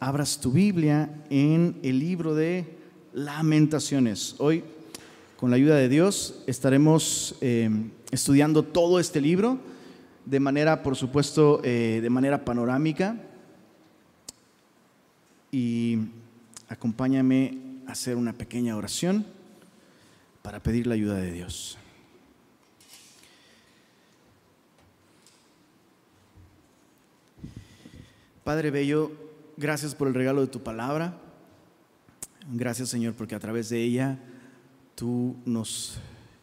abras tu Biblia en el libro de Lamentaciones. Hoy, con la ayuda de Dios, estaremos eh, estudiando todo este libro de manera, por supuesto, eh, de manera panorámica. Y acompáñame a hacer una pequeña oración para pedir la ayuda de Dios. Padre Bello, gracias por el regalo de tu palabra. Gracias Señor porque a través de ella tú nos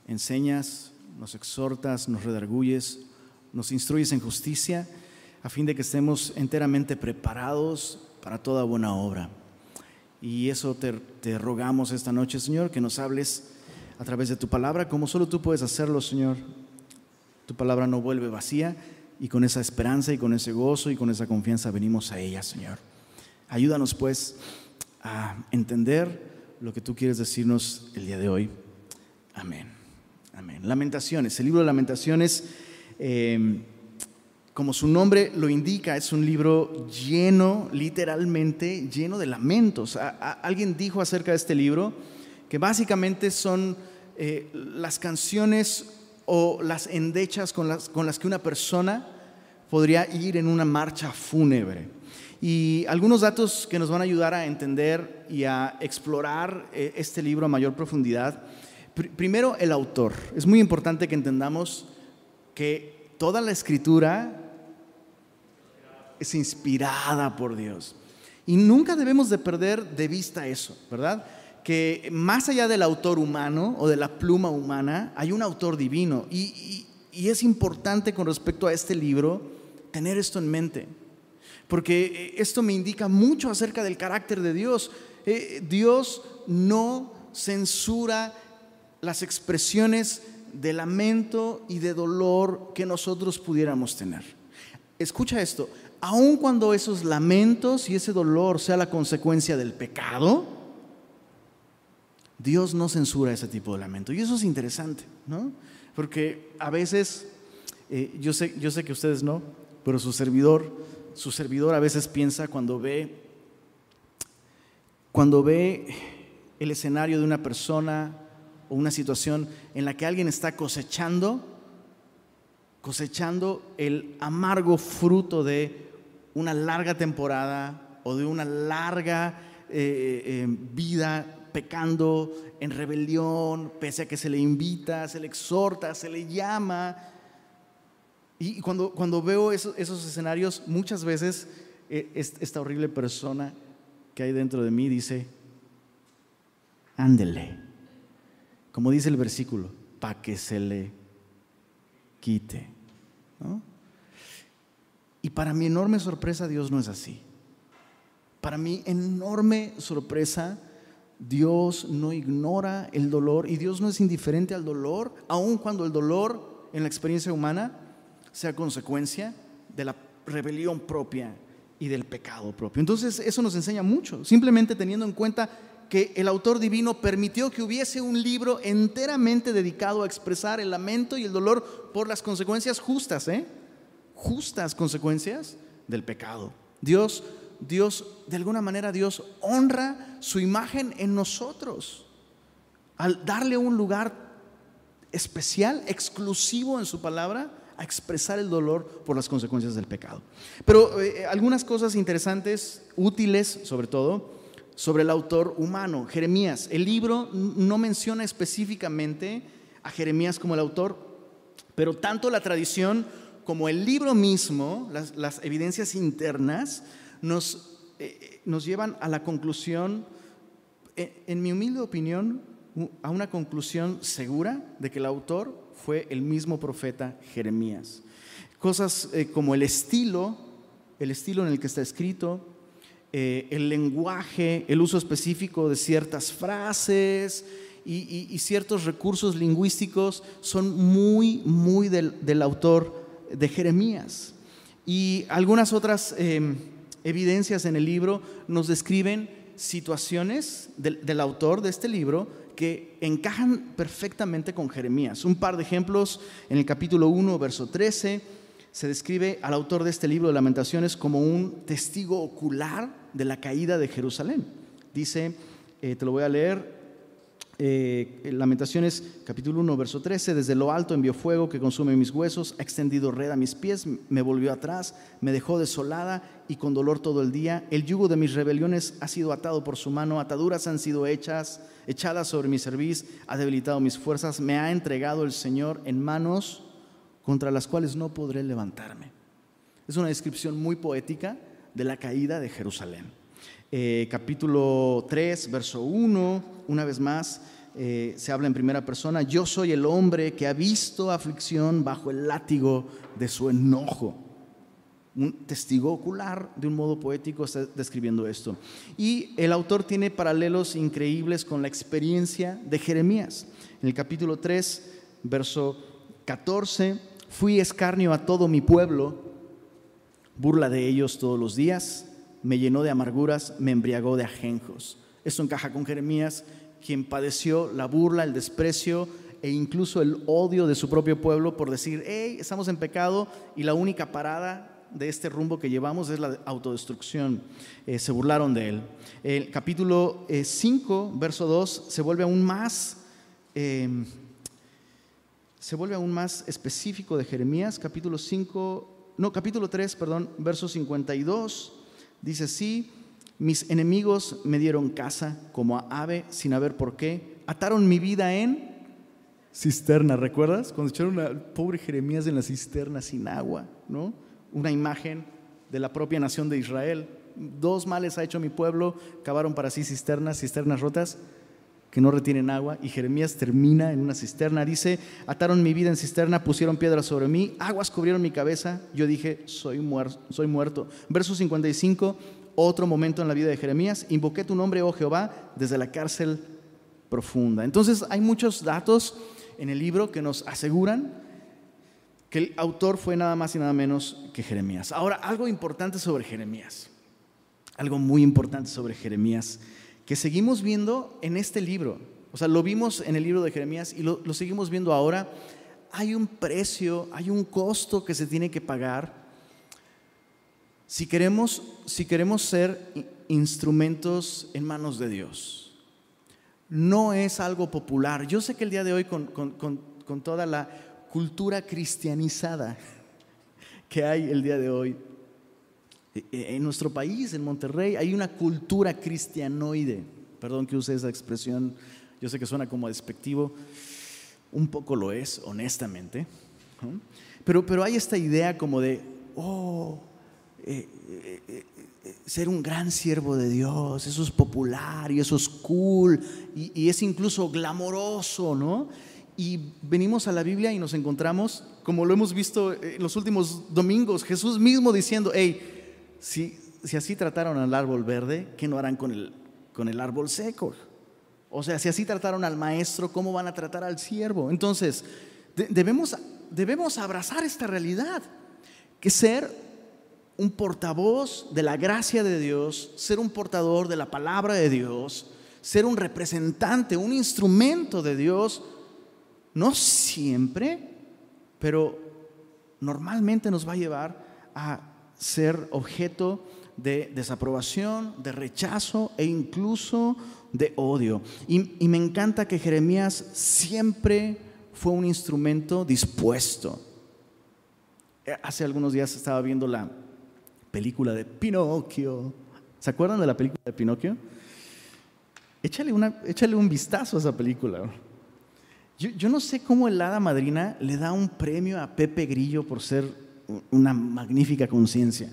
enseñas, nos exhortas, nos redarguyes, nos instruyes en justicia a fin de que estemos enteramente preparados para toda buena obra. Y eso te, rogamos esta noche, Señor, que nos hables a través de tu palabra, como solo tú puedes hacerlo, Señor. Tu palabra no vuelve vacía y con esa esperanza y con ese gozo y con esa confianza venimos a ella, Señor. Ayúdanos pues a entender lo que tú quieres decirnos el día de hoy. Amén. Amén. Lamentaciones. El libro de Lamentaciones, eh, como su nombre lo indica, es un libro lleno, literalmente, lleno de lamentos. alguien dijo acerca de este libro que básicamente son eh, las canciones o las endechas con las, con las que una persona podría ir en una marcha fúnebre. Y algunos datos que nos van a ayudar a entender y a explorar eh, este libro a mayor profundidad. Primero, el autor. Es muy importante que entendamos que toda la escritura es inspirada por Dios. Y nunca debemos de perder de vista eso, ¿verdad? que más allá del autor humano o de la pluma humana, hay un autor divino. Y, es importante con respecto a este libro tener esto en mente, porque eh, esto me indica mucho acerca del carácter de Dios. Eh, Dios no censura las expresiones de lamento y de dolor que nosotros pudiéramos tener. Escucha esto, aun cuando esos lamentos y ese dolor sea la consecuencia del pecado, Dios no censura ese tipo de lamento. Y eso es interesante, ¿no? Porque a veces, eh, yo, sé, yo sé que ustedes no, pero su servidor, su servidor a veces piensa cuando ve, cuando ve el escenario de una persona o una situación en la que alguien está cosechando, cosechando el amargo fruto de una larga temporada o de una larga eh, eh, vida pecando en rebelión, pese a que se le invita, se le exhorta, se le llama. Y cuando, cuando veo esos, escenarios, muchas veces eh, esta horrible persona que hay dentro de mí dice, ándele, como dice el versículo, para que se le quite. Y para mi enorme sorpresa, Dios no es así. Para mi enorme sorpresa, Dios no ignora el dolor y Dios no es indiferente al dolor, aun cuando el dolor en la experiencia humana sea consecuencia de la rebelión propia y del pecado propio. Entonces eso nos enseña mucho, simplemente teniendo en cuenta que el autor divino permitió que hubiese un libro enteramente dedicado a expresar el lamento y el dolor por las consecuencias justas, ¿eh? justas consecuencias del pecado. Dios Dios, de alguna manera Dios honra su imagen en nosotros al darle un lugar especial, exclusivo en su palabra, a expresar el dolor por las consecuencias del pecado. Pero eh, algunas cosas interesantes, útiles sobre todo, sobre el autor humano, Jeremías. El libro no menciona específicamente a Jeremías como el autor, pero tanto la tradición como el libro mismo, las, evidencias internas, nos, eh, nos llevan a la conclusión, eh, en mi humilde opinión, a una conclusión segura de que el autor fue el mismo profeta Jeremías. Cosas eh, como el estilo, el estilo en el que está escrito, el lenguaje, el uso específico de ciertas frases y, ciertos recursos lingüísticos son muy, muy del, autor de Jeremías. Y algunas otras em, evidencias en el libro nos describen situaciones del, autor de este libro que encajan perfectamente con Jeremías. Un par de ejemplos en el capítulo 1, verso 13, se describe al autor de este libro de lamentaciones como un testigo ocular de la caída de Jerusalén. Dice, eh, te lo voy a leer, eh, Lamentaciones capítulo 1, verso 13, desde lo alto envió fuego que consume mis huesos, ha extendido red a mis pies, me volvió atrás, me dejó desolada y con dolor todo el día. El yugo de mis rebeliones ha sido atado por su mano, ataduras han sido hechas, echadas sobre mi cerviz, ha debilitado mis fuerzas, me ha entregado el Señor en manos contra las cuales no podré levantarme. Es una descripción muy poética de la caída de Jerusalén. Eh, capítulo 3, verso 1, una vez más, eh, se habla en primera persona, yo soy el hombre que ha visto aflicción bajo el látigo de su enojo. Un testigo ocular, de un modo poético, está describiendo esto. Y el autor tiene paralelos increíbles con la experiencia de Jeremías. En el capítulo 3, verso 14, fui escarnio a todo mi pueblo, burla de ellos todos los días me llenó de amarguras, me embriagó de ajenjos. Esto encaja con Jeremías, quien padeció la burla, el desprecio e incluso el odio de su propio pueblo por decir, hey, estamos en pecado y la única parada de este rumbo que llevamos es la autodestrucción. Eh, se burlaron de él. El capítulo 5, eh, verso 2, se vuelve aún más... Em, se vuelve aún más específico de Jeremías, capítulo 5, no, capítulo 3, perdón, verso 52 Dice, sí, mis enemigos me dieron casa como a ave sin haber por qué. Ataron mi vida en cisterna, ¿recuerdas? Cuando echaron al pobre Jeremías en la cisterna sin agua, ¿no? Una imagen de la propia nación de Israel. Dos males ha hecho mi pueblo, cavaron para sí cisternas, cisternas rotas que no retienen agua. Y Jeremías termina en una cisterna. Dice, ataron mi vida en cisterna, pusieron piedras sobre mí, aguas cubrieron mi cabeza. Yo dije, soy, muerto, soy muerto. Verso 55, otro momento en la vida de Jeremías. Invoqué tu nombre, oh Jehová, desde la cárcel profunda. Entonces hay muchos datos en el libro que nos aseguran que el autor fue nada más y nada menos que Jeremías. Ahora, algo importante sobre Jeremías. Algo muy importante sobre Jeremías que seguimos viendo en este libro. O sea, lo vimos en el libro de Jeremías y lo, seguimos viendo ahora. Hay un precio, hay un costo que se tiene que pagar si queremos, si queremos ser instrumentos en manos de Dios. No es algo popular. Yo sé que el día de hoy con, con toda la cultura cristianizada que hay el día de hoy, en nuestro país, en Monterrey, hay una cultura cristianoide. Perdón que use esa expresión, yo sé que suena como despectivo, un poco lo es, honestamente. Pero, pero hay esta idea como de, oh, eh, eh, eh, ser un gran siervo de Dios, eso es popular y eso es cool y, y es incluso glamoroso, ¿no? Y venimos a la Biblia y nos encontramos, como lo hemos visto en los últimos domingos, Jesús mismo diciendo, hey, si, así trataron al árbol verde, ¿qué no harán con el, con el árbol seco? O sea, si así trataron al maestro, ¿cómo van a tratar al siervo? Entonces, debemos, debemos abrazar esta realidad, que ser un portavoz de la gracia de Dios, ser un portador de la palabra de Dios, ser un representante, un instrumento de Dios, no siempre, pero normalmente nos va a llevar a ser objeto de desaprobación, de rechazo e incluso de odio. Y, me encanta que Jeremías siempre fue un instrumento dispuesto. Eh, hace algunos días estaba viendo la película de Pinocchio. ¿Se acuerdan de la película de Pinocchio? Échale, una, un vistazo a esa película. Yo, no sé cómo el hada madrina le da un premio a Pepe Grillo por ser una magnífica conciencia.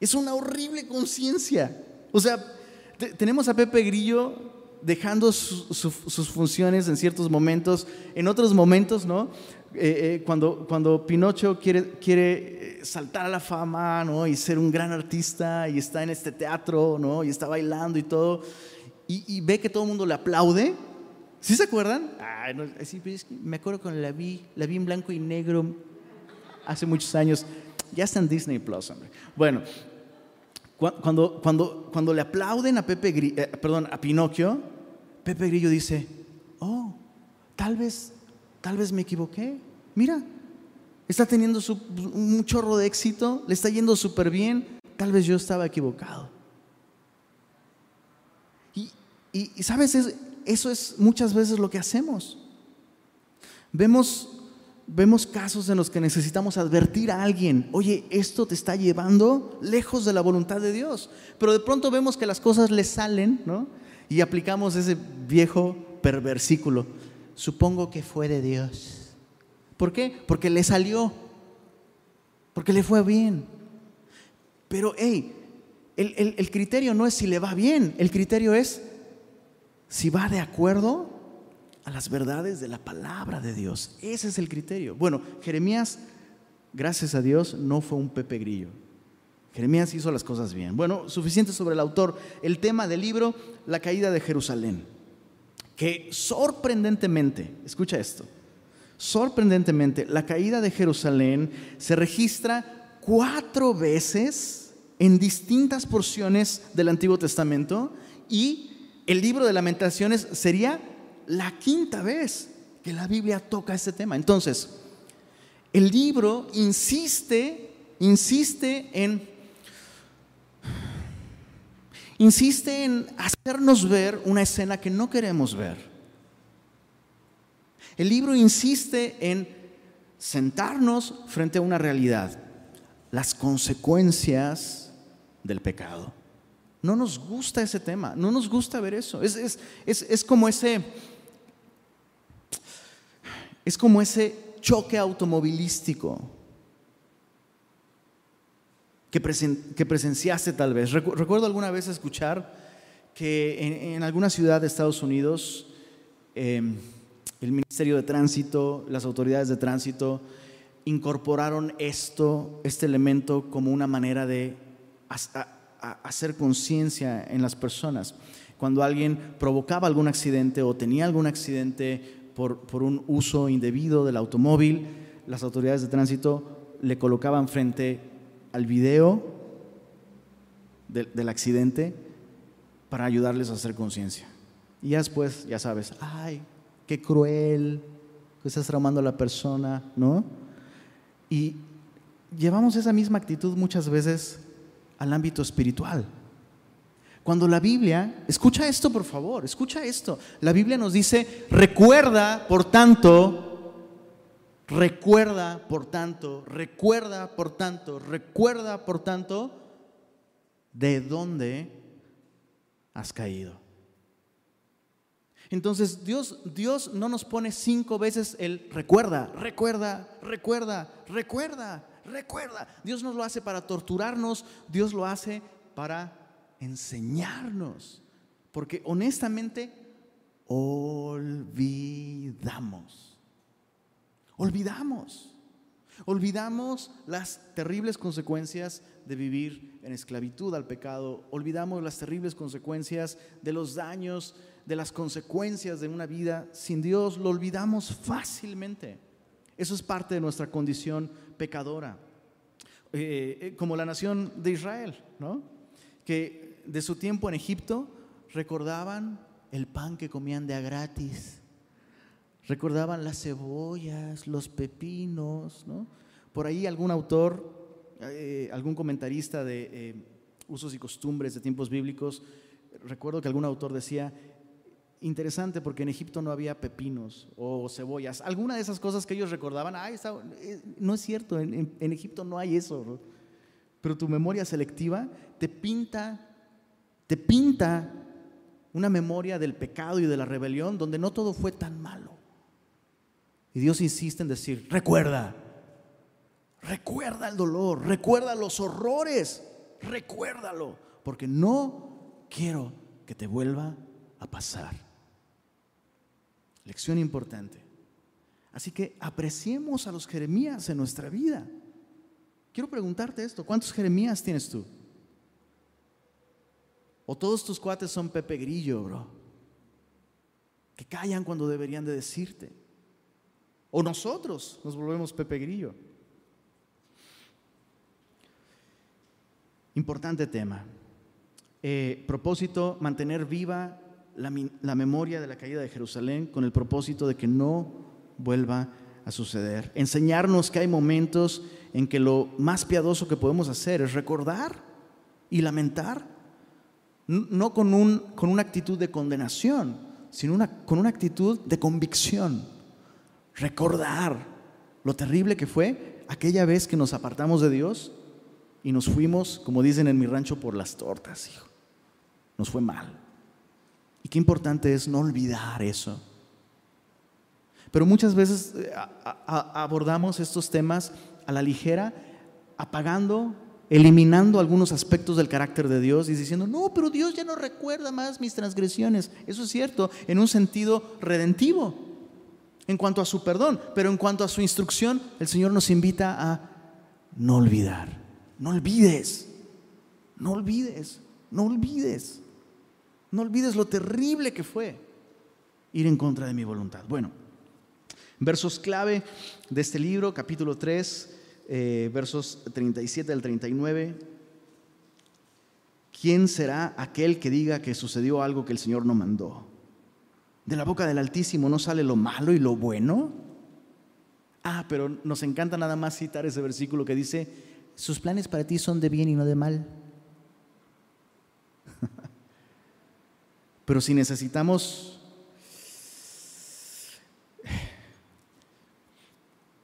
Es una horrible conciencia. O sea, tenemos a Pepe Grillo dejando sus funciones en ciertos momentos, en otros momentos, ¿no? Eh, eh, cuando, cuando Pinocho quiere, quiere eh, saltar a la fama, ¿no? Y ser un gran artista y está en este teatro, ¿no? Y está bailando y todo, y, ve que todo el mundo le aplaude. ¿Sí se acuerdan? me acuerdo cuando la vi, la vi en blanco y negro, hace muchos años. Ya está en Disney Plus, hombre. Bueno, cuando, cuando, cuando le aplauden a Pepe eh, perdón, a Pinocchio, Pepe Grillo dice, oh, tal vez, tal vez me equivoqué. Mira, está teniendo un chorro de éxito, le está yendo súper bien, tal vez yo estaba equivocado. Y, sabes, eso es muchas veces lo que hacemos. Vemos, vemos casos en los que necesitamos advertir a alguien, oye, esto te está llevando lejos de la voluntad de Dios. Pero de pronto vemos que las cosas le salen, ¿no? Y aplicamos ese viejo perversículo. Supongo que fue de Dios. ¿Por qué? Porque le salió. Porque le fue bien. Pero, hey, el, el criterio no es si le va bien, el criterio es si va de acuerdo a las verdades de la palabra de Dios. Ese es el criterio. Bueno, Jeremías, gracias a Dios, no fue un Pepe Grillo. Jeremías hizo las cosas bien. Bueno, suficiente sobre el autor. El tema del libro, la caída de Jerusalén. Que sorprendentemente, escucha esto, sorprendentemente, la caída de Jerusalén se registra cuatro veces en distintas porciones del Antiguo Testamento y el libro de lamentaciones sería la quinta vez que la Biblia toca este tema. Entonces, el libro insiste, insiste en, insiste en hacernos ver una escena que no queremos ver. El libro insiste en sentarnos frente a una realidad, las consecuencias del pecado. No nos gusta ese tema, no nos gusta ver eso. Es, es, como ese. Es como ese choque automovilístico que, que presenciaste tal vez. Recuerdo alguna vez escuchar que en, alguna ciudad de Estados Unidos em, el Ministerio de Tránsito, las autoridades de tránsito incorporaron esto, este elemento como una manera de hacer conciencia en las personas. Cuando alguien provocaba algún accidente o tenía algún accidente por, por un uso indebido del automóvil, las autoridades de tránsito le colocaban frente al video del, accidente para ayudarles a hacer conciencia. Y ya después, ya sabes, ay, qué cruel, que estás traumando a la persona, ¿no? Y llevamos esa misma actitud muchas veces al ámbito espiritual. Cuando la Biblia, escucha esto por favor, escucha esto, la Biblia nos dice, recuerda, por tanto, recuerda, por tanto, recuerda, por tanto, recuerda, por tanto, de dónde has caído. Entonces Dios, Dios no nos pone cinco veces el recuerda, recuerda, recuerda, recuerda, recuerda. Dios no lo hace para torturarnos, Dios lo hace para enseñarnos. Porque honestamente olvidamos. Olvidamos. Olvidamos las terribles consecuencias de vivir en esclavitud al pecado. Olvidamos las terribles consecuencias de los daños, de las consecuencias de una vida sin Dios. Lo olvidamos fácilmente. Eso es parte de nuestra condición pecadora. Eh, eh, como la nación de Israel, ¿no? que de su tiempo en Egipto recordaban el pan que comían de a gratis, recordaban las cebollas, los pepinos, ¿no? Por ahí algún autor, eh, algún comentarista de usos y costumbres de tiempos bíblicos, recuerdo que algún autor decía, interesante porque en Egipto no había pepinos o cebollas. Alguna de esas cosas que ellos recordaban, eh, no es cierto, en, Egipto no hay eso. Pero tu memoria selectiva te pinta, te pinta una memoria del pecado y de la rebelión donde no todo fue tan malo. Y Dios insiste en decir, recuerda, recuerda el dolor, recuerda los horrores, recuérdalo, porque no quiero que te vuelva a pasar. Lección importante. Así que apreciemos a los Jeremías en nuestra vida. Quiero preguntarte esto, ¿cuántos Jeremías tienes tú? ¿O todos tus cuates son Pepe Grillo, bro? Que callan cuando deberían de decirte. ¿O nosotros nos volvemos Pepe Grillo? Importante tema. Eh, propósito, mantener viva la, memoria de la caída de Jerusalén con el propósito de que no vuelva a suceder, enseñarnos que hay momentos en que lo más piadoso que podemos hacer es recordar y lamentar, no con, un, con una actitud de condenación, sino una, con una actitud de convicción. Recordar lo terrible que fue aquella vez que nos apartamos de Dios y nos fuimos, como dicen en mi rancho, por las tortas, hijo. Nos fue mal. Y qué importante es no olvidar eso. Pero muchas veces eh, abordamos estos temas a la ligera, apagando, eliminando algunos aspectos del carácter de Dios y diciendo, no, pero Dios ya no recuerda más mis transgresiones. Eso es cierto, en un sentido redentivo, en cuanto a su perdón, pero en cuanto a su instrucción, el Señor nos invita a no olvidar, no olvides, no olvides, no olvides, no olvides lo terrible que fue ir en contra de mi voluntad. Bueno, versos clave de este libro, capítulo 3, eh, versos 37 al 39. ¿Quién será aquel que diga que sucedió algo que el Señor no mandó? De la boca del Altísimo no sale lo malo y lo bueno. Ah, pero nos encanta nada más citar ese versículo que dice, sus planes para ti son de bien y no de mal. pero si necesitamos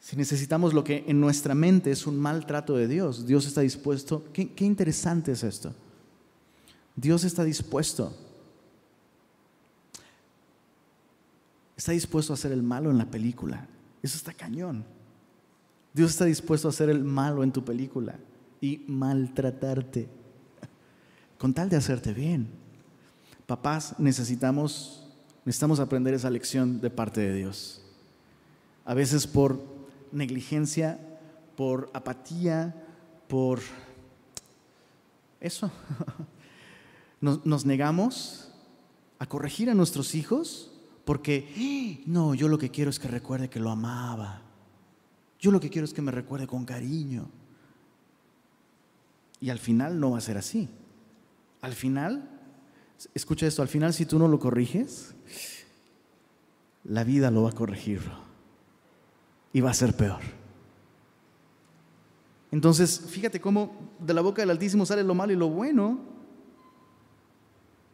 Si necesitamos lo que en nuestra mente es un maltrato de Dios, Dios está dispuesto. Qué, interesante es esto. Dios está dispuesto. Está dispuesto a hacer el malo en la película. Eso está cañón. Dios está dispuesto a hacer el malo en tu película y maltratarte con tal de hacerte bien. Papás, necesitamos necesitamos aprender esa lección de parte de Dios. A veces por negligencia, por apatía, por eso. Nos, negamos a corregir a nuestros hijos porque, no, yo lo que quiero es que recuerde que lo amaba. Yo lo que quiero es que me recuerde con cariño. Y al final no va a ser así. Al final, escucha esto, al final si tú no lo corriges, la vida lo va a corregir y va a ser peor. Entonces, fíjate cómo de la boca del Altísimo sale lo malo y lo bueno.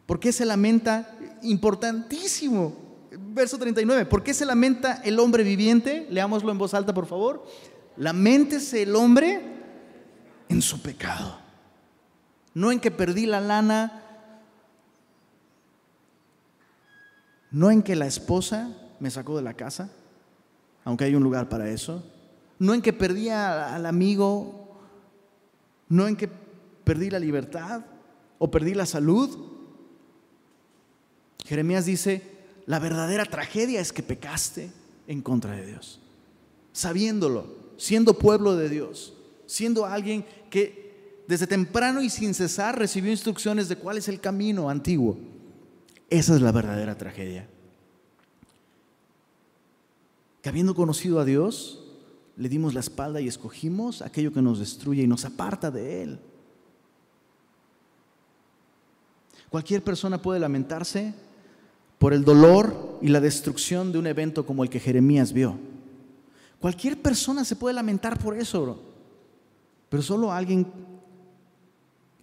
¿Por qué se lamenta? Importantísimo. Verso 39. ¿Por qué se lamenta el hombre viviente? Leámoslo en voz alta, por favor. Lamentese el hombre en su pecado. No en que perdí la lana. No en que la esposa me sacó de la casa aunque hay un lugar para eso. No en que perdí al amigo, no en que perdí la libertad o perdí la salud. Jeremías dice, la verdadera tragedia es que pecaste en contra de Dios, sabiéndolo, siendo pueblo de Dios, siendo alguien que desde temprano y sin cesar recibió instrucciones de cuál es el camino antiguo. Esa es la verdadera tragedia que habiendo conocido a Dios, le dimos la espalda y escogimos aquello que nos destruye y nos aparta de Él. Cualquier persona puede lamentarse por el dolor y la destrucción de un evento como el que Jeremías vio. Cualquier persona se puede lamentar por eso, pero solo alguien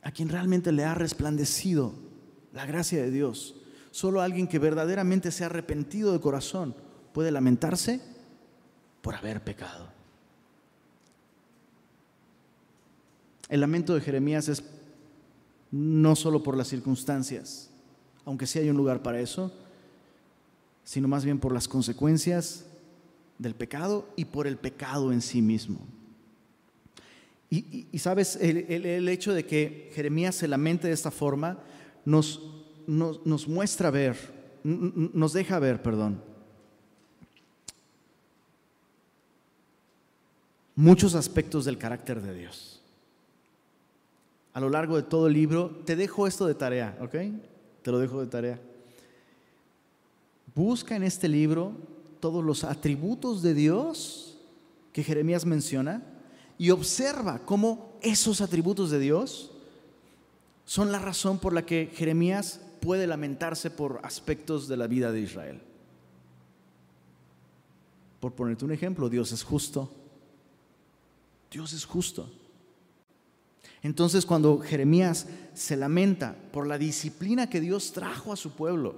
a quien realmente le ha resplandecido la gracia de Dios, solo alguien que verdaderamente se ha arrepentido de corazón, puede lamentarse por haber pecado. El lamento de Jeremías es no solo por las circunstancias, aunque sí hay un lugar para eso, sino más bien por las consecuencias del pecado y por el pecado en sí mismo. Y, sabes, el, hecho de que Jeremías se lamente de esta forma nos, nos, muestra ver, nos deja ver, perdón, muchos aspectos del carácter de Dios. A lo largo de todo el libro, te dejo esto de tarea, ¿ok? Te lo dejo de tarea. Busca en este libro todos los atributos de Dios que Jeremías menciona y observa cómo esos atributos de Dios son la razón por la que Jeremías puede lamentarse por aspectos de la vida de Israel. Por ponerte un ejemplo, Dios es justo. Dios es justo. Entonces cuando Jeremías se lamenta por la disciplina que Dios trajo a su pueblo,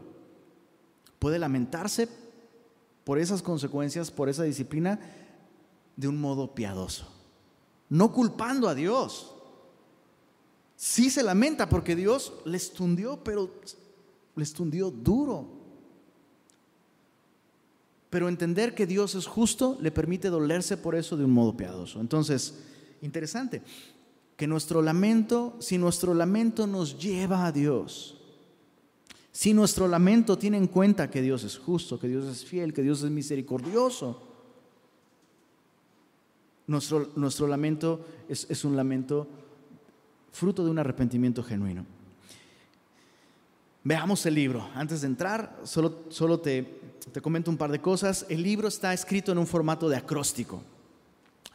puede lamentarse por esas consecuencias, por esa disciplina, de un modo piadoso, no culpando a Dios. Sí se lamenta porque Dios le tundió, pero le tundió duro. Pero entender que Dios es justo le permite dolerse por eso de un modo piadoso. Entonces, interesante que nuestro lamento, si nuestro lamento nos lleva a Dios, si nuestro lamento tiene en cuenta que Dios es justo, que Dios es fiel, que Dios es misericordioso, nuestro, nuestro lamento es, es un lamento fruto de un arrepentimiento genuino. Veamos el libro. Antes de entrar, solo, solo te, te comento un par de cosas. El libro está escrito en un formato de acróstico,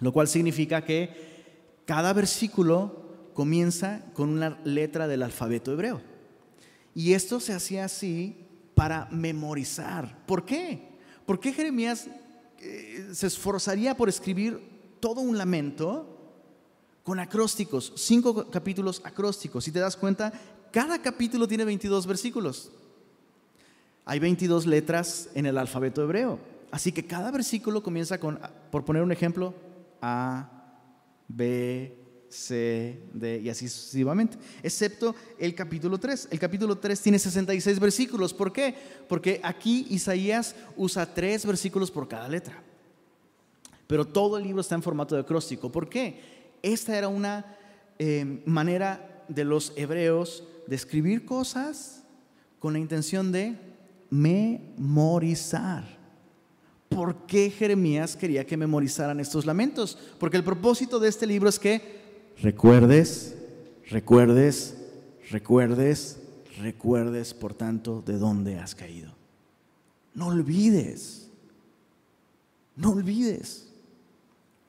lo cual significa que cada versículo comienza con una letra del alfabeto hebreo. Y esto se hacía así para memorizar. ¿Por qué? ¿Por qué Jeremías eh, se esforzaría por escribir todo un lamento con acrósticos, cinco capítulos acrósticos? Si te das cuenta, cada capítulo tiene 22 versículos. Hay 22 letras en el alfabeto hebreo. Así que cada versículo comienza con, por poner un ejemplo, A, B, C, D y así sucesivamente, excepto el capítulo 3. El capítulo 3 tiene 66 versículos. ¿Por qué? Porque aquí Isaías usa tres versículos por cada letra. Pero todo el libro está en formato de acróstico. ¿Por qué? Esta era una eh, manera de los hebreos de escribir cosas con la intención de memorizar. ¿Por qué Jeremías quería que memorizaran estos lamentos? Porque el propósito de este libro es que recuerdes, recuerdes, recuerdes, recuerdes, por tanto, de dónde has caído. No olvides, no olvides.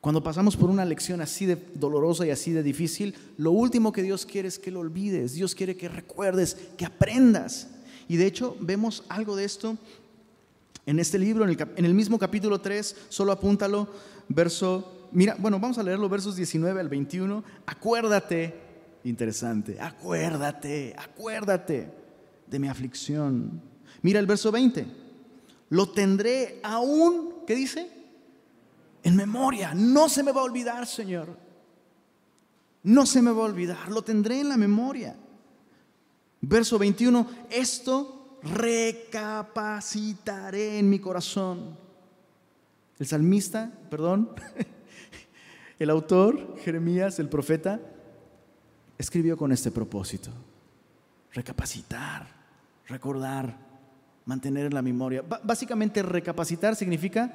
Cuando pasamos por una lección así de dolorosa y así de difícil, lo último que Dios quiere es que lo olvides. Dios quiere que recuerdes, que aprendas. Y de hecho vemos algo de esto en este libro, en el, mismo capítulo 3, solo apúntalo, verso, mira, bueno, vamos a leerlo, versos 19 al 21. Acuérdate, interesante, acuérdate, acuérdate de mi aflicción. Mira el verso 20, lo tendré aún, ¿qué dice? En memoria, no se me va a olvidar, Señor. No se me va a olvidar, lo tendré en la memoria. Verso 21, esto recapacitaré en mi corazón. El salmista, perdón, el autor, Jeremías, el profeta, escribió con este propósito. Recapacitar, recordar, mantener en la memoria. básicamente recapacitar significa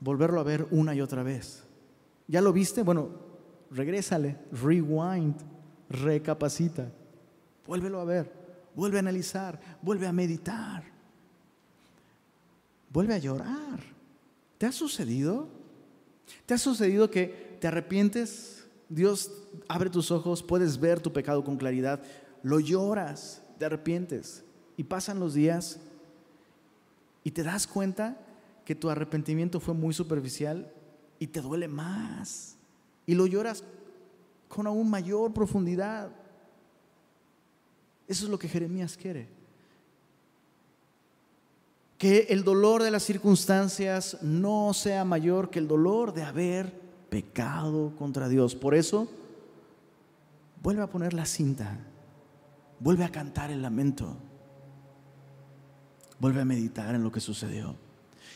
volverlo a ver una y otra vez. ¿Ya lo viste? Bueno, regrésale, rewind, recapacita, vuélvelo a ver vuelve a analizar, vuelve a meditar, vuelve a llorar. ¿Te ha sucedido? ¿Te ha sucedido que te arrepientes? Dios abre tus ojos, puedes ver tu pecado con claridad, lo lloras, te arrepientes y pasan los días y te das cuenta que tu arrepentimiento fue muy superficial y te duele más y lo lloras con aún mayor profundidad. Eso es lo que Jeremías quiere. Que el dolor de las circunstancias no sea mayor que el dolor de haber pecado contra Dios. Por eso, vuelve a poner la cinta, vuelve a cantar el lamento, vuelve a meditar en lo que sucedió.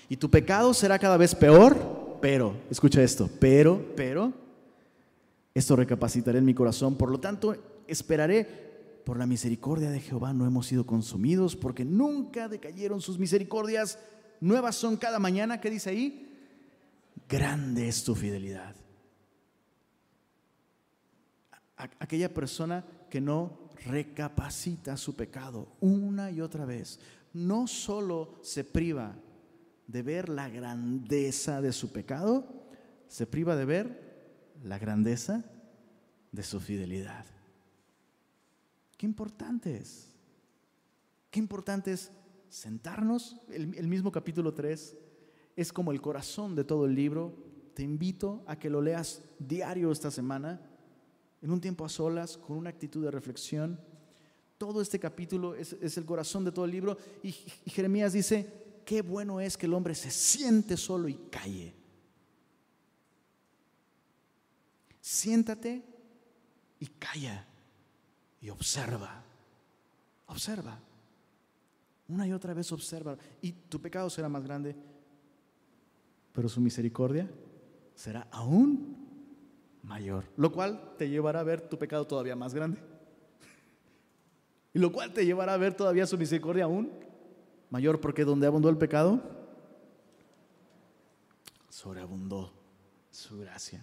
Y tu pecado será cada vez peor, pero, escucha esto, pero, pero, esto recapacitaré en mi corazón, por lo tanto, esperaré por la misericordia de Jehová no hemos sido consumidos, porque nunca decayeron sus misericordias. Nuevas son cada mañana, ¿qué dice ahí? Grande es tu fidelidad. Aquella persona que no recapacita su pecado una y otra vez, no solo se priva de ver la grandeza de su pecado, se priva de ver la grandeza de su fidelidad. Qué importante es. Qué importante es sentarnos, el, mismo capítulo 3, es como el corazón de todo el libro. Te invito a que lo leas diario esta semana, en un tiempo a solas, con una actitud de reflexión. Todo este capítulo es, el corazón de todo el libro y, y Jeremías dice, qué bueno es que el hombre se siente solo y calle. Siéntate y calla y observa. Observa. Una y otra vez observa. Y tu pecado será más grande, pero su misericordia será aún mayor. Lo cual te llevará a ver tu pecado todavía más grande. Y lo cual te llevará a ver todavía su misericordia aún mayor, porque donde abundó el pecado, sobreabundó su gracia.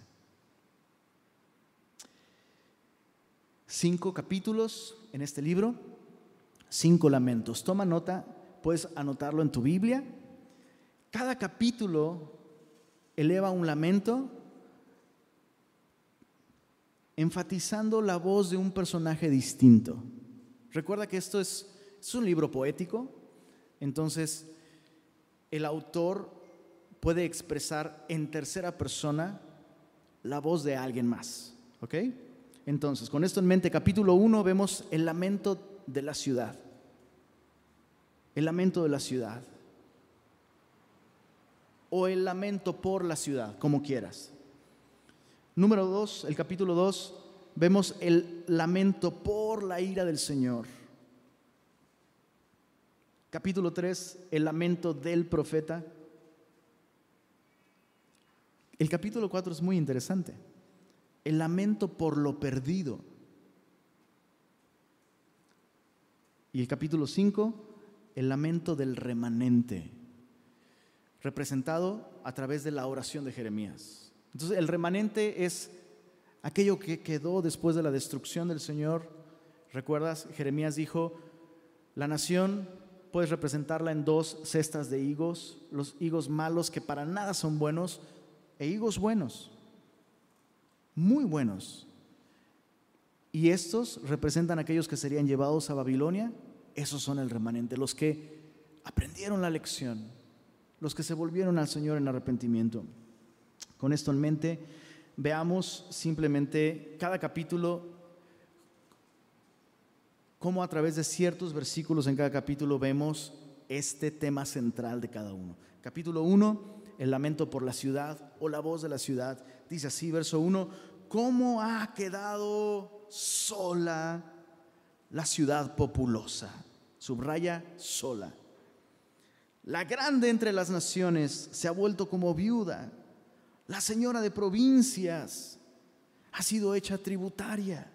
Cinco capítulos en este libro cinco lamentos. Toma nota, puedes anotarlo en tu Biblia. Cada capítulo eleva un lamento enfatizando la voz de un personaje distinto. Recuerda que esto es, un libro poético, entonces el autor puede expresar en tercera persona la voz de alguien más. ¿Ok? Entonces, con esto en mente, capítulo 1 vemos el lamento de la ciudad el lamento de la ciudad o el lamento por la ciudad, como quieras. Número dos, el capítulo 2, vemos el lamento por la ira del Señor. Capítulo 3, el lamento del profeta. El capítulo 4 es muy interesante. El lamento por lo perdido. Y el capítulo 5, el lamento del remanente, representado a través de la oración de Jeremías. Entonces, el remanente es aquello que quedó después de la destrucción del Señor. ¿Recuerdas? Jeremías dijo, la nación puedes representarla en dos cestas de higos, los higos malos que para nada son buenos, e higos buenos, muy buenos. Y estos representan aquellos que serían llevados a Babilonia esos son el remanente, los que aprendieron la lección, los que se volvieron al Señor en arrepentimiento. Con esto en mente, veamos simplemente cada capítulo, cómo a través de ciertos versículos en cada capítulo vemos este tema central de cada uno. Capítulo 1, el lamento por la ciudad o la voz de la ciudad. Dice así, verso 1, ¿cómo ha quedado sola la ciudad populosa, subraya sola. La grande entre las naciones se ha vuelto como viuda. La señora de provincias ha sido hecha tributaria.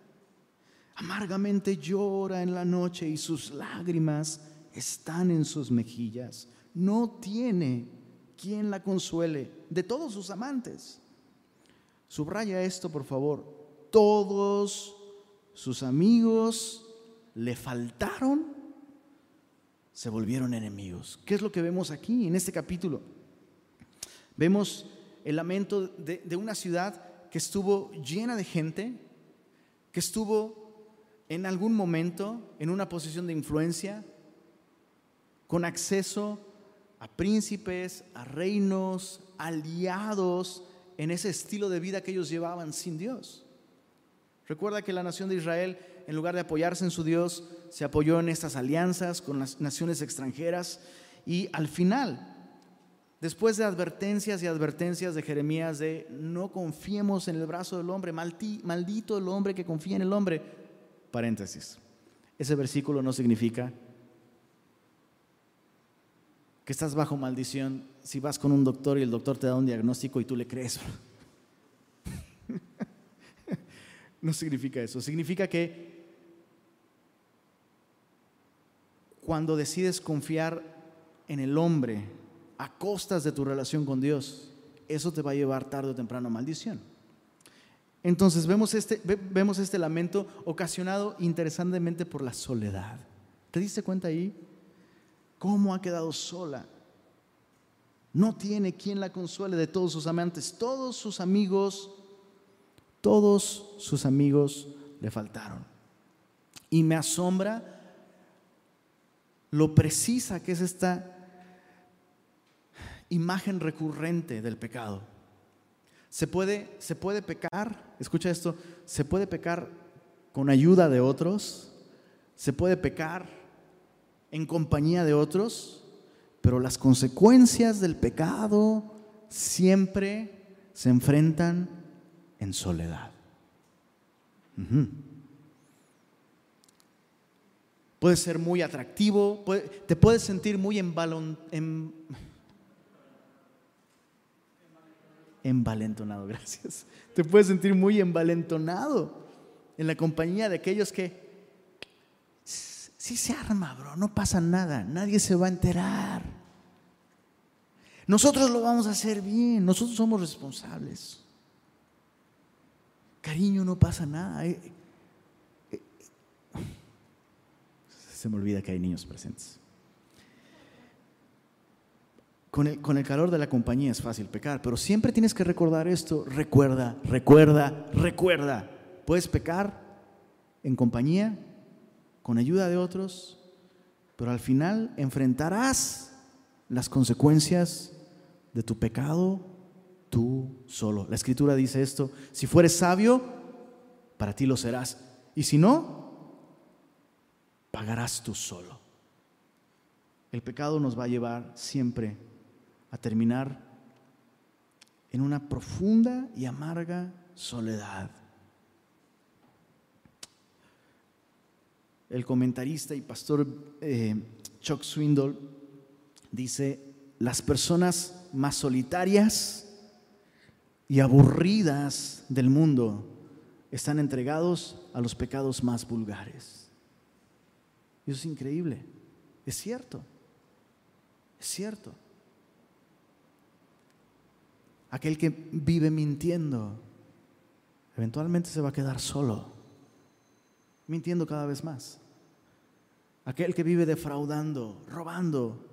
Amargamente llora en la noche y sus lágrimas están en sus mejillas. No tiene quien la consuele de todos sus amantes. Subraya esto, por favor. Todos sus amigos le faltaron, se volvieron enemigos. ¿Qué es lo que vemos aquí en este capítulo? Vemos el lamento de, una ciudad que estuvo llena de gente, que estuvo en algún momento en una posición de influencia, con acceso a príncipes, a reinos, aliados en ese estilo de vida que ellos llevaban sin Dios. Recuerda que la nación de Israel en lugar de apoyarse en su Dios, se apoyó en estas alianzas con las naciones extranjeras y al final, después de advertencias y advertencias de Jeremías de no confiemos en el brazo del hombre, maldito el hombre que confía en el hombre, paréntesis, ese versículo no significa que estás bajo maldición si vas con un doctor y el doctor te da un diagnóstico y tú le crees. no significa eso, significa que cuando decides confiar en el hombre a costas de tu relación con Dios, eso te va a llevar tarde o temprano a maldición. Entonces vemos este, vemos este lamento ocasionado interesantemente por la soledad. ¿Te diste cuenta ahí? ¿Cómo ha quedado sola? No tiene quien la consuele de todos sus amantes. Todos sus amigos, todos sus amigos le faltaron. Y me asombra lo precisa que es esta imagen recurrente del pecado. Se puede, se puede pecar, escucha esto, se puede pecar con ayuda de otros, se puede pecar en compañía de otros, pero las consecuencias del pecado siempre se enfrentan en soledad. Puede ser muy atractivo, te puedes sentir muy em, envalentonado, gracias. Te puedes sentir muy envalentonado en la compañía de aquellos que si se arma, bro, no pasa nada, nadie se va a enterar. Nosotros lo vamos a hacer bien, nosotros somos responsables. Cariño, no pasa nada. Eh, eh, se me olvida que hay niños presentes. Con el, con el, calor de la compañía es fácil pecar, pero siempre tienes que recordar esto. Recuerda, recuerda, recuerda. Puedes pecar en compañía, con ayuda de otros, pero al final enfrentarás las consecuencias de tu pecado tú solo. La escritura dice esto, si fueres sabio, para ti lo serás. Y si no, pagarás tú solo. El pecado nos va a llevar siempre a terminar en una profunda y amarga soledad. El comentarista y pastor eh, Chuck Swindoll dice, las personas más solitarias y aburridas del mundo están entregados a los pecados más vulgares. Y eso es increíble. Es cierto. Es cierto. Aquel que vive mintiendo, eventualmente se va a quedar solo, mintiendo cada vez más. Aquel que vive defraudando, robando,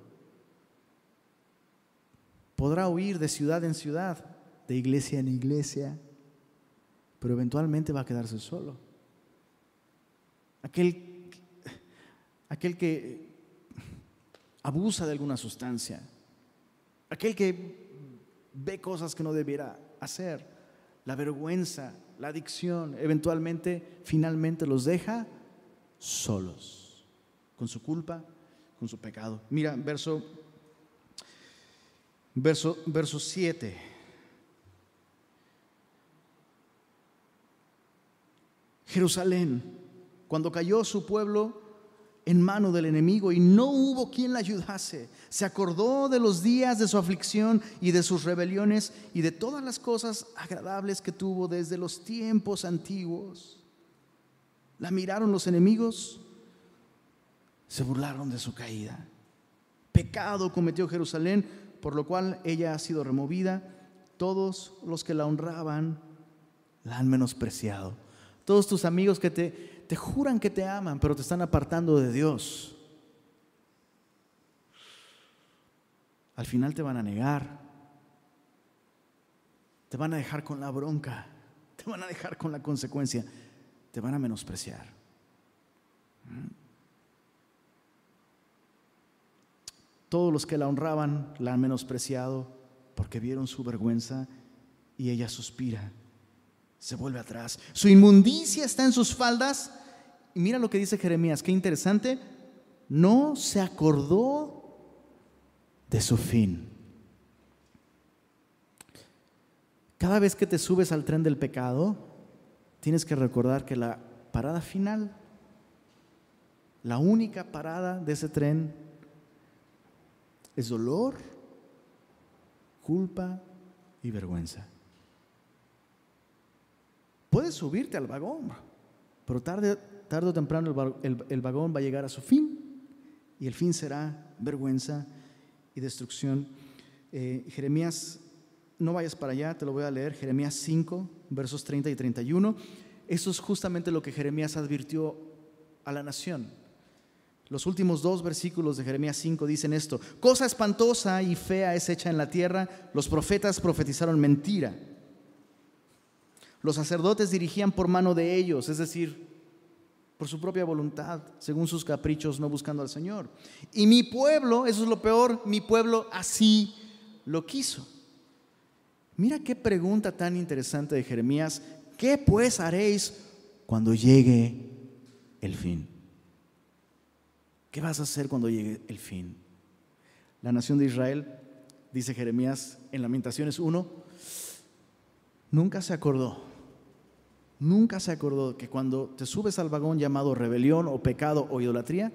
podrá huir de ciudad en ciudad, de iglesia en iglesia, pero eventualmente va a quedarse solo. Aquel, aquel que abusa de alguna sustancia, aquel que ve cosas que no debiera hacer, la vergüenza, la adicción, eventualmente, finalmente los deja solos, con su culpa, con su pecado. Mira, verso, verso, verso 7. Jerusalén, cuando cayó su pueblo en mano del enemigo y no hubo quien la ayudase. Se acordó de los días de su aflicción y de sus rebeliones y de todas las cosas agradables que tuvo desde los tiempos antiguos. La miraron los enemigos, se burlaron de su caída. Pecado cometió Jerusalén, por lo cual ella ha sido removida. Todos los que la honraban la han menospreciado. Todos tus amigos que te, te juran que te aman, pero te están apartando de Dios. Al final te van a negar. Te van a dejar con la bronca. Te van a dejar con la consecuencia. Te van a menospreciar. Todos los que la honraban la han menospreciado porque vieron su vergüenza y ella suspira se vuelve atrás. Su inmundicia está en sus faldas. Y mira lo que dice Jeremías, qué interesante. No se acordó de su fin. Cada vez que te subes al tren del pecado, tienes que recordar que la parada final, la única parada de ese tren, es dolor, culpa y vergüenza. Puedes subirte al vagón, pero tarde, o temprano el, vagón va a llegar a su fin y el fin será vergüenza y destrucción. Eh, Jeremías, no vayas para allá, te lo voy a leer, Jeremías 5, versos 30 y 31. Eso es justamente lo que Jeremías advirtió a la nación. Los últimos dos versículos de Jeremías 5 dicen esto, cosa espantosa y fea es hecha en la tierra, los profetas profetizaron mentira los sacerdotes dirigían por mano de ellos, es decir, por su propia voluntad, según sus caprichos, no buscando al Señor. Y mi pueblo, eso es lo peor, mi pueblo así lo quiso. Mira qué pregunta tan interesante de Jeremías. ¿Qué pues haréis cuando llegue el fin? ¿Qué vas a hacer cuando llegue el fin? La nación de Israel, dice Jeremías en Lamentaciones 1, nunca se acordó, nunca se acordó que cuando te subes al vagón llamado rebelión o pecado o idolatría,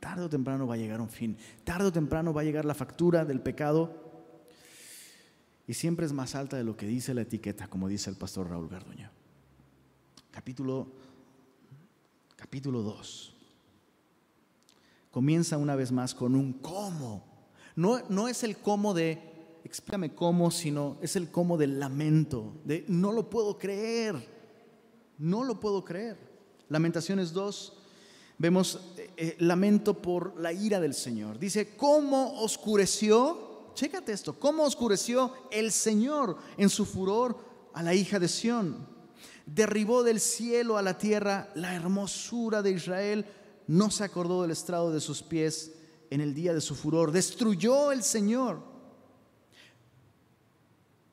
tarde o temprano va a llegar un fin, tarde o temprano va a llegar la factura del pecado y siempre es más alta de lo que dice la etiqueta, como dice el pastor Raúl Garduño. Capítulo, capítulo 2. Comienza una vez más con un cómo. No, no es el cómo de, explícame cómo, sino es el cómo del lamento, de no lo puedo creer, no lo puedo creer. Lamentaciones 2, vemos eh, eh, lamento por la ira del Señor. Dice, ¿cómo oscureció? Chécate esto, cómo oscureció el Señor en su furor a la hija de Sión. Derribó del cielo a la tierra la hermosura de Israel, no se acordó del estrado de sus pies en el día de su furor. Destruyó el Señor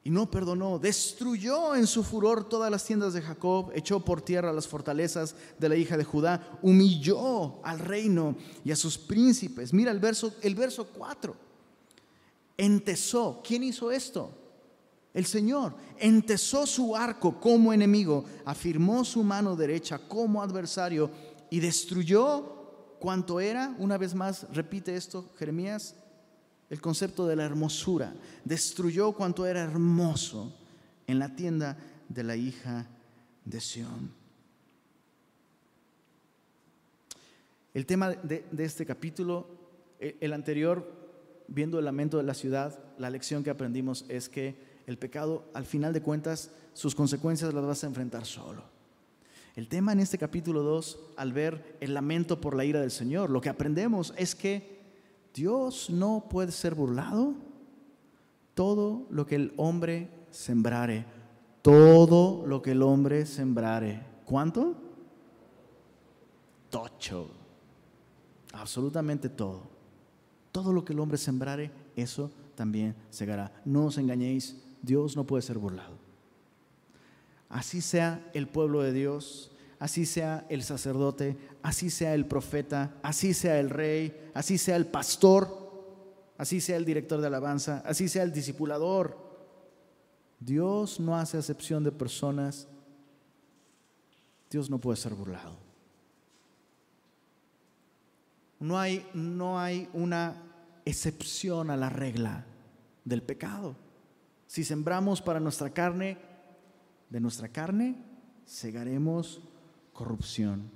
y no perdonó. Destruyó en su furor todas las tiendas de Jacob, echó por tierra las fortalezas de la hija de Judá, humilló al reino y a sus príncipes. Mira el verso, el verso 4 entesó. ¿Quién hizo esto? El Señor. Entesó su arco como enemigo, afirmó su mano derecha como adversario y destruyó cuanto era, una vez más, repite esto Jeremías, el concepto de la hermosura. Destruyó cuanto era hermoso en la tienda de la hija de Sión. El tema de, de este capítulo, el anterior viendo el lamento de la ciudad, la lección que aprendimos es que el pecado, al final de cuentas, sus consecuencias las vas a enfrentar solo. El tema en este capítulo 2, al ver el lamento por la ira del Señor, lo que aprendemos es que Dios no puede ser burlado. Todo lo que el hombre sembrare, todo lo que el hombre sembrare. ¿Cuánto? Tocho. Absolutamente todo. Todo lo que el hombre sembrare, eso también segará. No os engañéis, Dios no puede ser burlado. Así sea el pueblo de Dios, así sea el sacerdote, así sea el profeta, así sea el rey, así sea el pastor, así sea el director de alabanza, así sea el discipulador. Dios no hace acepción de personas. Dios no puede ser burlado. No hay, no hay una excepción a la regla del pecado. Si sembramos para nuestra carne, de nuestra carne segaremos corrupción.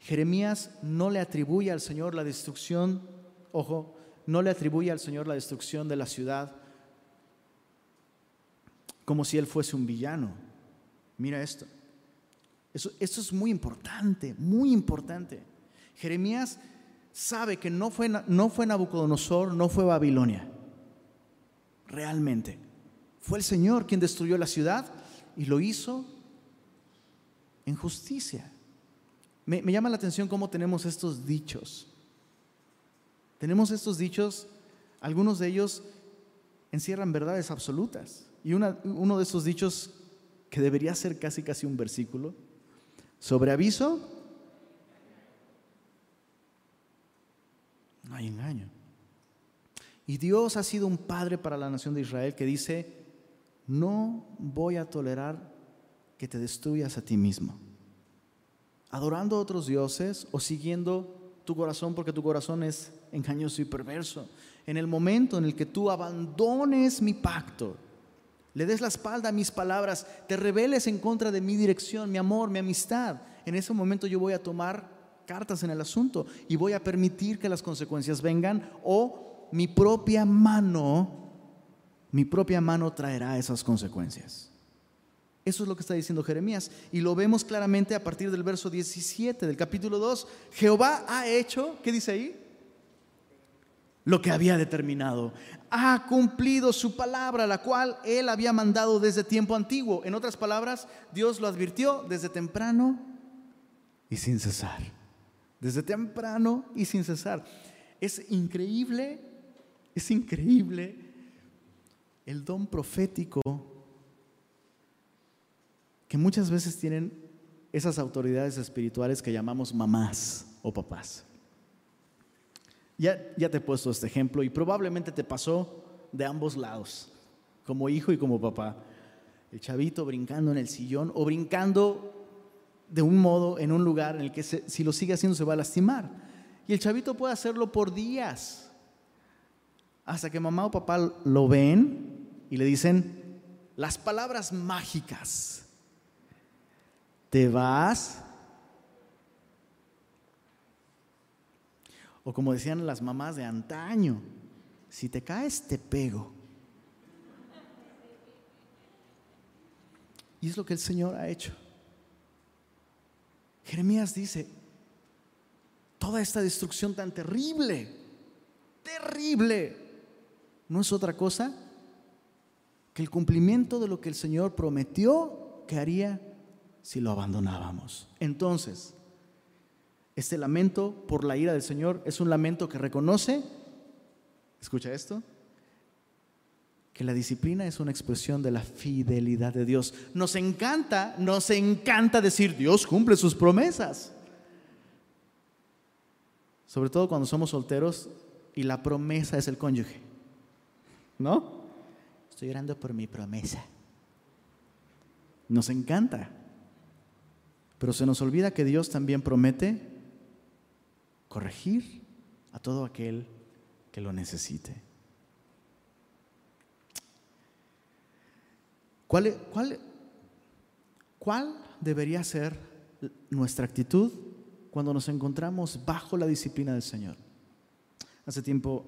Jeremías no le atribuye al Señor la destrucción, ojo, no le atribuye al Señor la destrucción de la ciudad como si él fuese un villano. Mira esto. Eso, esto es muy importante, muy importante. Jeremías sabe que no fue, no fue Nabucodonosor, no fue Babilonia. Realmente. Fue el Señor quien destruyó la ciudad y lo hizo en justicia. Me, llama la atención cómo tenemos estos dichos. Tenemos estos dichos, algunos de ellos encierran verdades absolutas. Y uno de esos dichos que debería ser casi casi un versículo, sobre aviso No hay engaño. Y Dios ha sido un padre para la nación de Israel que dice, no voy a tolerar que te destruyas a ti mismo. Adorando a otros dioses o siguiendo tu corazón porque tu corazón es engañoso y perverso. En el momento en el que tú abandones mi pacto, le des la espalda a mis palabras, te rebeles en contra de mi dirección, mi amor, mi amistad, en ese momento yo voy a tomar cartas en el asunto y voy a permitir que las consecuencias vengan o mi propia mano, mi propia mano traerá esas consecuencias. Eso es lo que está diciendo Jeremías y lo vemos claramente a partir del verso 17 del capítulo 2. Jehová ha hecho, ¿qué dice ahí? Lo que había determinado. Ha cumplido su palabra, la cual él había mandado desde tiempo antiguo. En otras palabras, Dios lo advirtió desde temprano y sin cesar desde temprano y sin cesar. Es increíble Es increíble el don profético que muchas veces tienen esas autoridades espirituales que llamamos mamás o papás. Ya, ya te he puesto este ejemplo y probablemente te pasó de ambos lados, como hijo y como papá. El chavito brincando en el sillón o brincando de un modo en un lugar en el que si lo sigue haciendo se va a lastimar. Y el chavito puede hacerlo por días, hasta que mamá o papá lo ven y le dicen las palabras mágicas. Te vas. O como decían las mamás de antaño, si te caes te pego. Y es lo que el Señor ha hecho. Jeremías dice, toda esta destrucción tan terrible, terrible, no es otra cosa que el cumplimiento de lo que el Señor prometió que haría si lo abandonábamos. Entonces, este lamento por la ira del Señor es un lamento que reconoce, escucha esto, que la disciplina es una expresión de la fidelidad de Dios. Nos encanta, nos encanta decir Dios cumple sus promesas. Sobre todo cuando somos solteros y la promesa es el cónyuge. ¿No? Estoy orando por mi promesa. Nos encanta. Pero se nos olvida que Dios también promete corregir a todo aquel que lo necesite. ¿Cuál, cuál, cuál debería ser nuestra actitud cuando nos encontramos bajo la disciplina del Señor? Hace tiempo,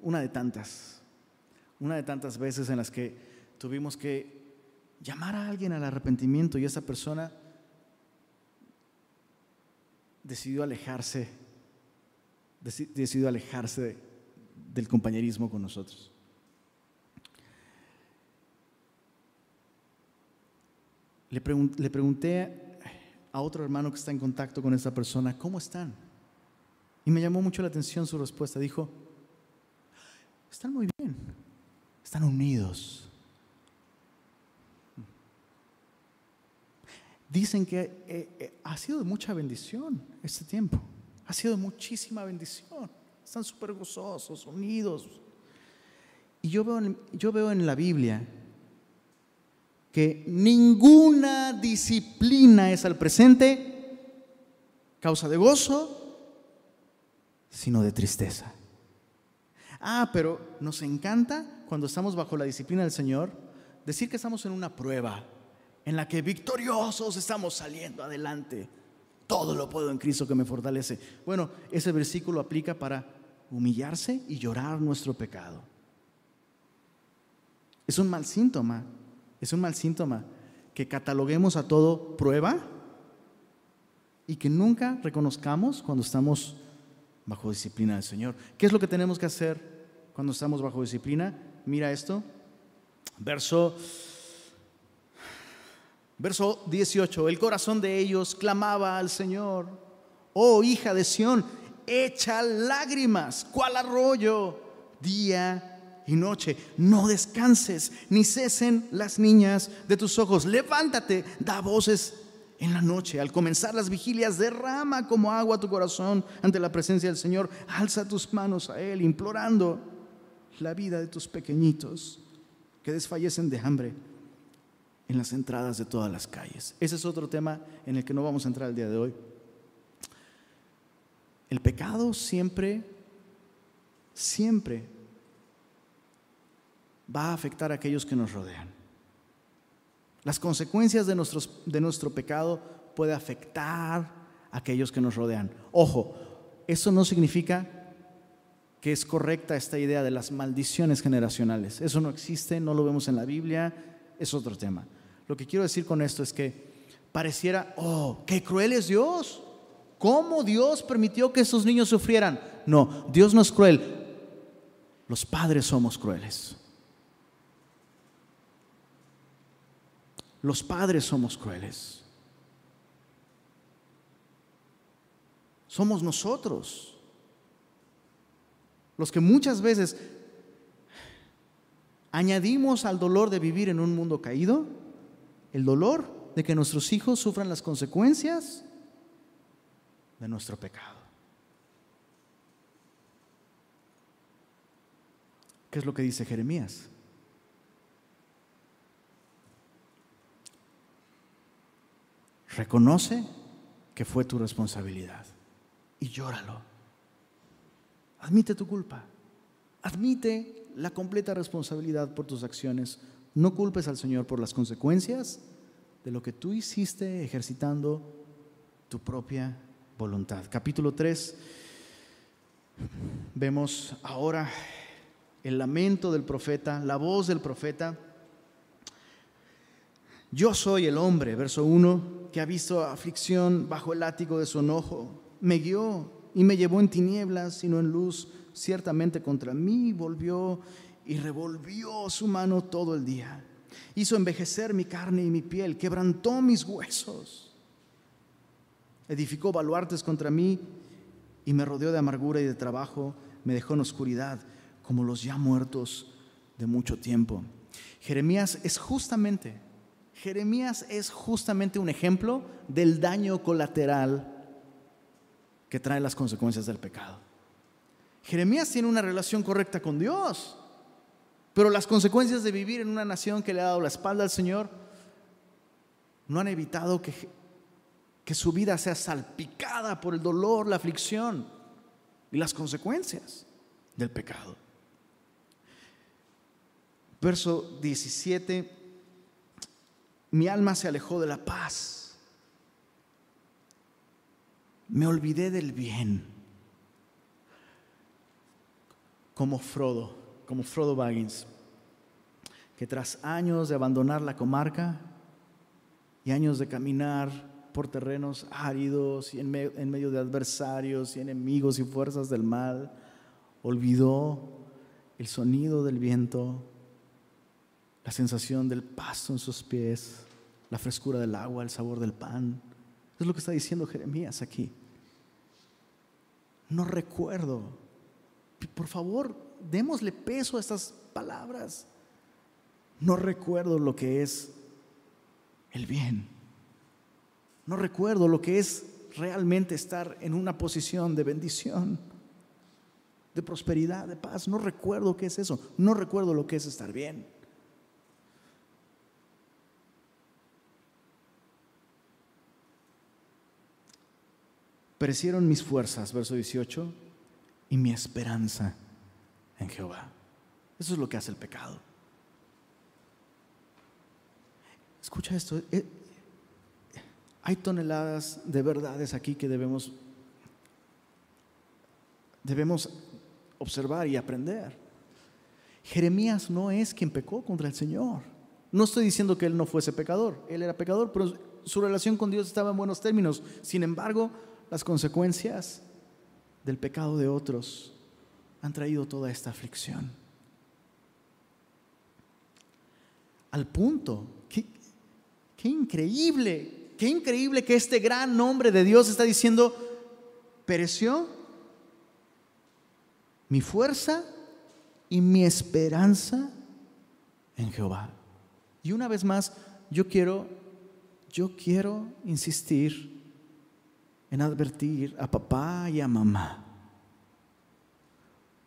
una de tantas, una de tantas veces en las que tuvimos que llamar a alguien al arrepentimiento y esa persona decidió alejarse, decidió alejarse del compañerismo con nosotros. Le, pregunté a otro hermano que está en contacto con esa persona, ¿cómo están? Y me llamó mucho la atención su respuesta. Dijo, están muy bien, están unidos. Dicen que eh, eh, ha sido mucha bendición este tiempo, ha sido muchísima bendición. Están súper gozosos, unidos. Y yo veo, yo veo en la Biblia que ninguna disciplina es al presente causa de gozo, sino de tristeza. Ah, pero nos encanta cuando estamos bajo la disciplina del Señor decir que estamos en una prueba en la que victoriosos estamos saliendo adelante. Todo lo puedo en Cristo que me fortalece. Bueno, ese versículo aplica para humillarse y llorar nuestro pecado. Es un mal síntoma es un mal síntoma que cataloguemos a todo prueba y que nunca reconozcamos cuando estamos bajo disciplina del Señor. ¿Qué es lo que tenemos que hacer cuando estamos bajo disciplina? Mira esto. Verso Verso 18, el corazón de ellos clamaba al Señor, oh hija de Sión, echa lágrimas, cual arroyo, día y noche. No descanses, ni cesen las niñas de tus ojos. Levántate, da voces en la noche. Al comenzar las vigilias, derrama como agua tu corazón ante la presencia del Señor. Alza tus manos a Él, implorando la vida de tus pequeñitos que desfallecen de hambre en las entradas de todas las calles. Ese es otro tema en el que no vamos a entrar el día de hoy. El pecado siempre, siempre va a afectar a aquellos que nos rodean. Las consecuencias de, de nuestro pecado puede afectar a aquellos que nos rodean. Ojo, eso no significa que es correcta esta idea de las maldiciones generacionales. Eso no existe, no lo vemos en la Biblia, es otro tema. Lo que quiero decir con esto es que pareciera, oh, qué cruel es Dios. ¿Cómo Dios permitió que esos niños sufrieran? No, Dios no es cruel. Los padres somos crueles. Los padres somos crueles. Somos nosotros. los que muchas veces añadimos al dolor de vivir en un mundo caído, el dolor de que nuestros hijos sufran las consecuencias de nuestro pecado. ¿Qué es lo que dice Jeremías? Reconoce que fue tu responsabilidad y llóralo. Admite tu culpa. Admite la completa responsabilidad por tus acciones. No culpes al Señor por las consecuencias de lo que tú hiciste ejercitando tu propia voluntad. Capítulo 3, vemos ahora el lamento del profeta, la voz del profeta. Yo soy el hombre, verso 1, que ha visto aflicción bajo el látigo de su enojo. Me guió y me llevó en tinieblas, sino en luz. Ciertamente contra mí volvió y revolvió su mano todo el día. Hizo envejecer mi carne y mi piel, quebrantó mis huesos edificó baluartes contra mí y me rodeó de amargura y de trabajo, me dejó en oscuridad como los ya muertos de mucho tiempo. Jeremías es justamente, Jeremías es justamente un ejemplo del daño colateral que trae las consecuencias del pecado. Jeremías tiene una relación correcta con Dios, pero las consecuencias de vivir en una nación que le ha dado la espalda al Señor no han evitado que que su vida sea salpicada por el dolor, la aflicción y las consecuencias del pecado. Verso 17, mi alma se alejó de la paz, me olvidé del bien, como Frodo, como Frodo Baggins, que tras años de abandonar la comarca y años de caminar por terrenos áridos y en, medio de adversarios y enemigos y fuerzas del mal. Olvidó el sonido del viento, la sensación del pasto en sus pies, la frescura del agua, el sabor del pan. Es lo que está diciendo Jeremías aquí. No recuerdo. Por favor, démosle peso a estas palabras. No recuerdo lo que es el bien. No recuerdo lo que es realmente estar en una posición de bendición, de prosperidad, de paz. No recuerdo qué es eso. No recuerdo lo que es estar bien. Perecieron mis fuerzas, verso 18, y mi esperanza en Jehová. Eso es lo que hace el pecado. Escucha esto. Eh, hay toneladas de verdades aquí que debemos, debemos observar y aprender. Jeremías no es quien pecó contra el Señor. No estoy diciendo que él no fuese pecador, él era pecador, pero su relación con Dios estaba en buenos términos. Sin embargo, las consecuencias del pecado de otros han traído toda esta aflicción. Al punto, qué, increíble qué increíble que este gran nombre de Dios está diciendo, pereció mi fuerza y mi esperanza en Jehová. Y una vez más, yo quiero, yo quiero insistir en advertir a papá y a mamá.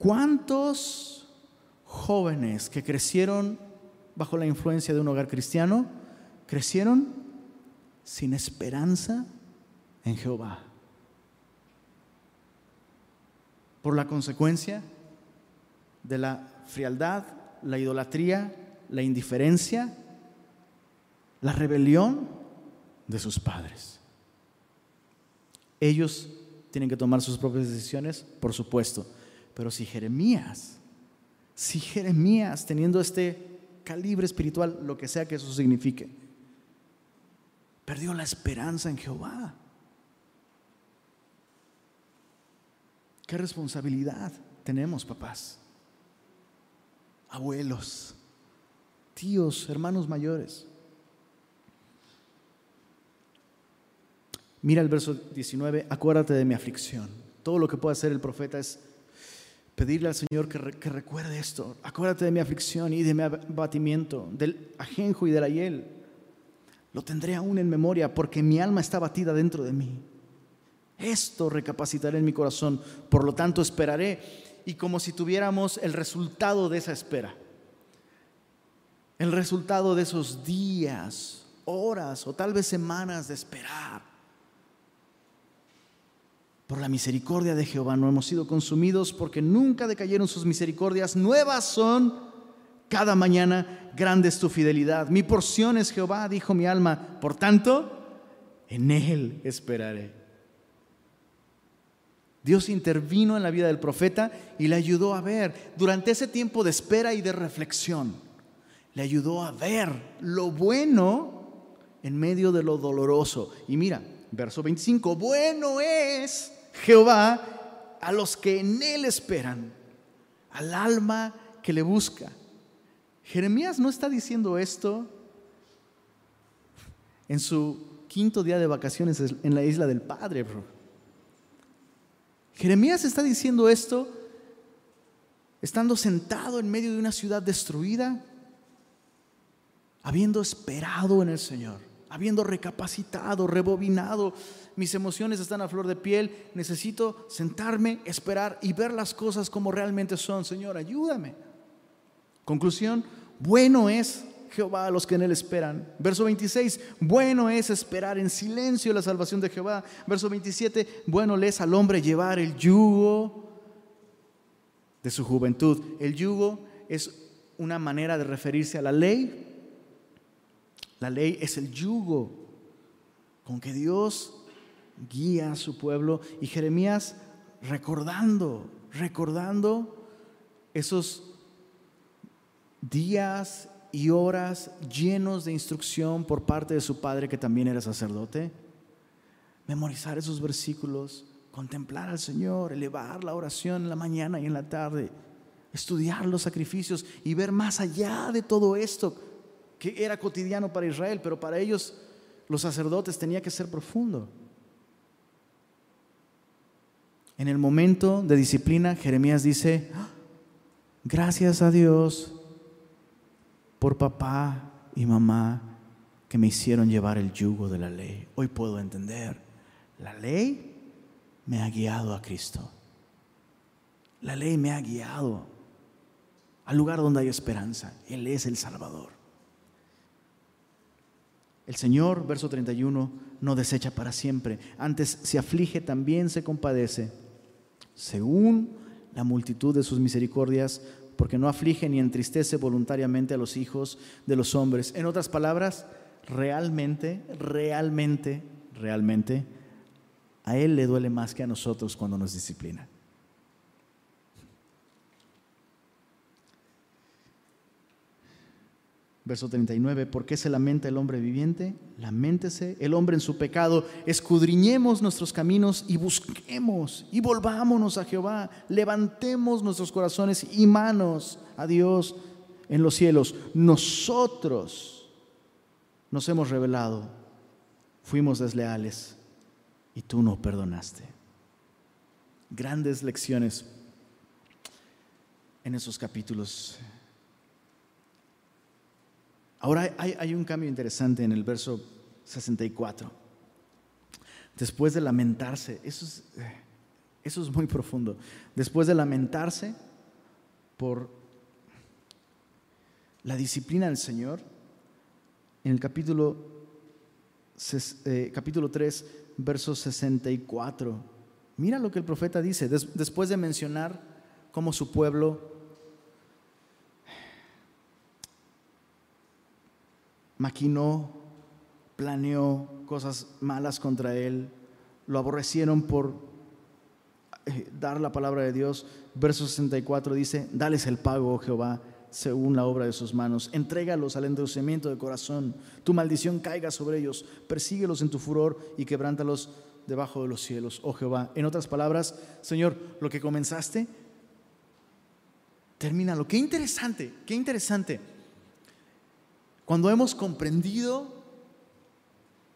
¿Cuántos jóvenes que crecieron bajo la influencia de un hogar cristiano crecieron sin esperanza en Jehová. Por la consecuencia de la frialdad, la idolatría, la indiferencia, la rebelión de sus padres. Ellos tienen que tomar sus propias decisiones, por supuesto, pero si Jeremías, si Jeremías teniendo este calibre espiritual, lo que sea que eso signifique, Perdió la esperanza en Jehová. ¿Qué responsabilidad tenemos, papás? Abuelos, tíos, hermanos mayores. Mira el verso 19, acuérdate de mi aflicción. Todo lo que puede hacer el profeta es pedirle al Señor que, recuerde esto. Acuérdate de mi aflicción y de mi abatimiento, del ajenjo y de la hiel. Lo tendré aún en memoria porque mi alma está batida dentro de mí. Esto recapacitaré en mi corazón, por lo tanto esperaré y como si tuviéramos el resultado de esa espera, el resultado de esos días, horas o tal vez semanas de esperar. Por la misericordia de Jehová no hemos sido consumidos porque nunca decayeron sus misericordias. Nuevas son cada mañana, grande es tu fidelidad. Mi porción es Jehová, dijo mi alma. Por tanto, en Él esperaré. Dios intervino en la vida del profeta y le ayudó a ver, durante ese tiempo de espera y de reflexión, le ayudó a ver lo bueno en medio de lo doloroso. Y mira, verso 25, bueno es Jehová a los que en él esperan, al alma que le busca. Jeremías no está diciendo esto en su quinto día de vacaciones en la isla del Padre, bro. Jeremías está diciendo esto estando sentado en medio de una ciudad destruida, habiendo esperado en el Señor, habiendo recapacitado, rebobinado, mis emociones están a flor de piel, necesito sentarme, esperar y ver las cosas como realmente son. Señor, ayúdame. Conclusión, bueno es Jehová a los que en él esperan. Verso 26, bueno es esperar en silencio la salvación de Jehová. Verso 27, bueno le es al hombre llevar el yugo de su juventud. El yugo es una manera de referirse a la ley. La ley es el yugo con que Dios guía a su pueblo. Y Jeremías recordando, recordando esos días y horas llenos de instrucción por parte de su padre que también era sacerdote. Memorizar esos versículos, contemplar al Señor, elevar la oración en la mañana y en la tarde, estudiar los sacrificios y ver más allá de todo esto que era cotidiano para Israel, pero para ellos los sacerdotes tenía que ser profundo. En el momento de disciplina, Jeremías dice, ah, gracias a Dios por papá y mamá que me hicieron llevar el yugo de la ley. Hoy puedo entender, la ley me ha guiado a Cristo. La ley me ha guiado al lugar donde hay esperanza. Él es el Salvador. El Señor, verso 31, no desecha para siempre. Antes se aflige, también se compadece. Según la multitud de sus misericordias, porque no aflige ni entristece voluntariamente a los hijos de los hombres. En otras palabras, realmente, realmente, realmente, a Él le duele más que a nosotros cuando nos disciplina. Verso 39, ¿por qué se lamenta el hombre viviente? Laméntese el hombre en su pecado, escudriñemos nuestros caminos y busquemos y volvámonos a Jehová, levantemos nuestros corazones y manos a Dios en los cielos. Nosotros nos hemos revelado, fuimos desleales y tú no perdonaste. Grandes lecciones en esos capítulos Ahora hay, un cambio interesante en el verso 64. Después de lamentarse, eso es, eh, eso es muy profundo. Después de lamentarse por la disciplina del Señor, en el capítulo, eh, capítulo 3, verso 64, mira lo que el profeta dice, después de mencionar cómo su pueblo maquinó, planeó cosas malas contra él, lo aborrecieron por eh, dar la palabra de Dios. Verso 64 dice, dales el pago, oh Jehová, según la obra de sus manos. Entrégalos al endurecimiento de corazón. Tu maldición caiga sobre ellos. Persíguelos en tu furor y quebrántalos debajo de los cielos, oh Jehová. En otras palabras, Señor, lo que comenzaste, termínalo. Qué interesante, qué interesante. Cuando hemos comprendido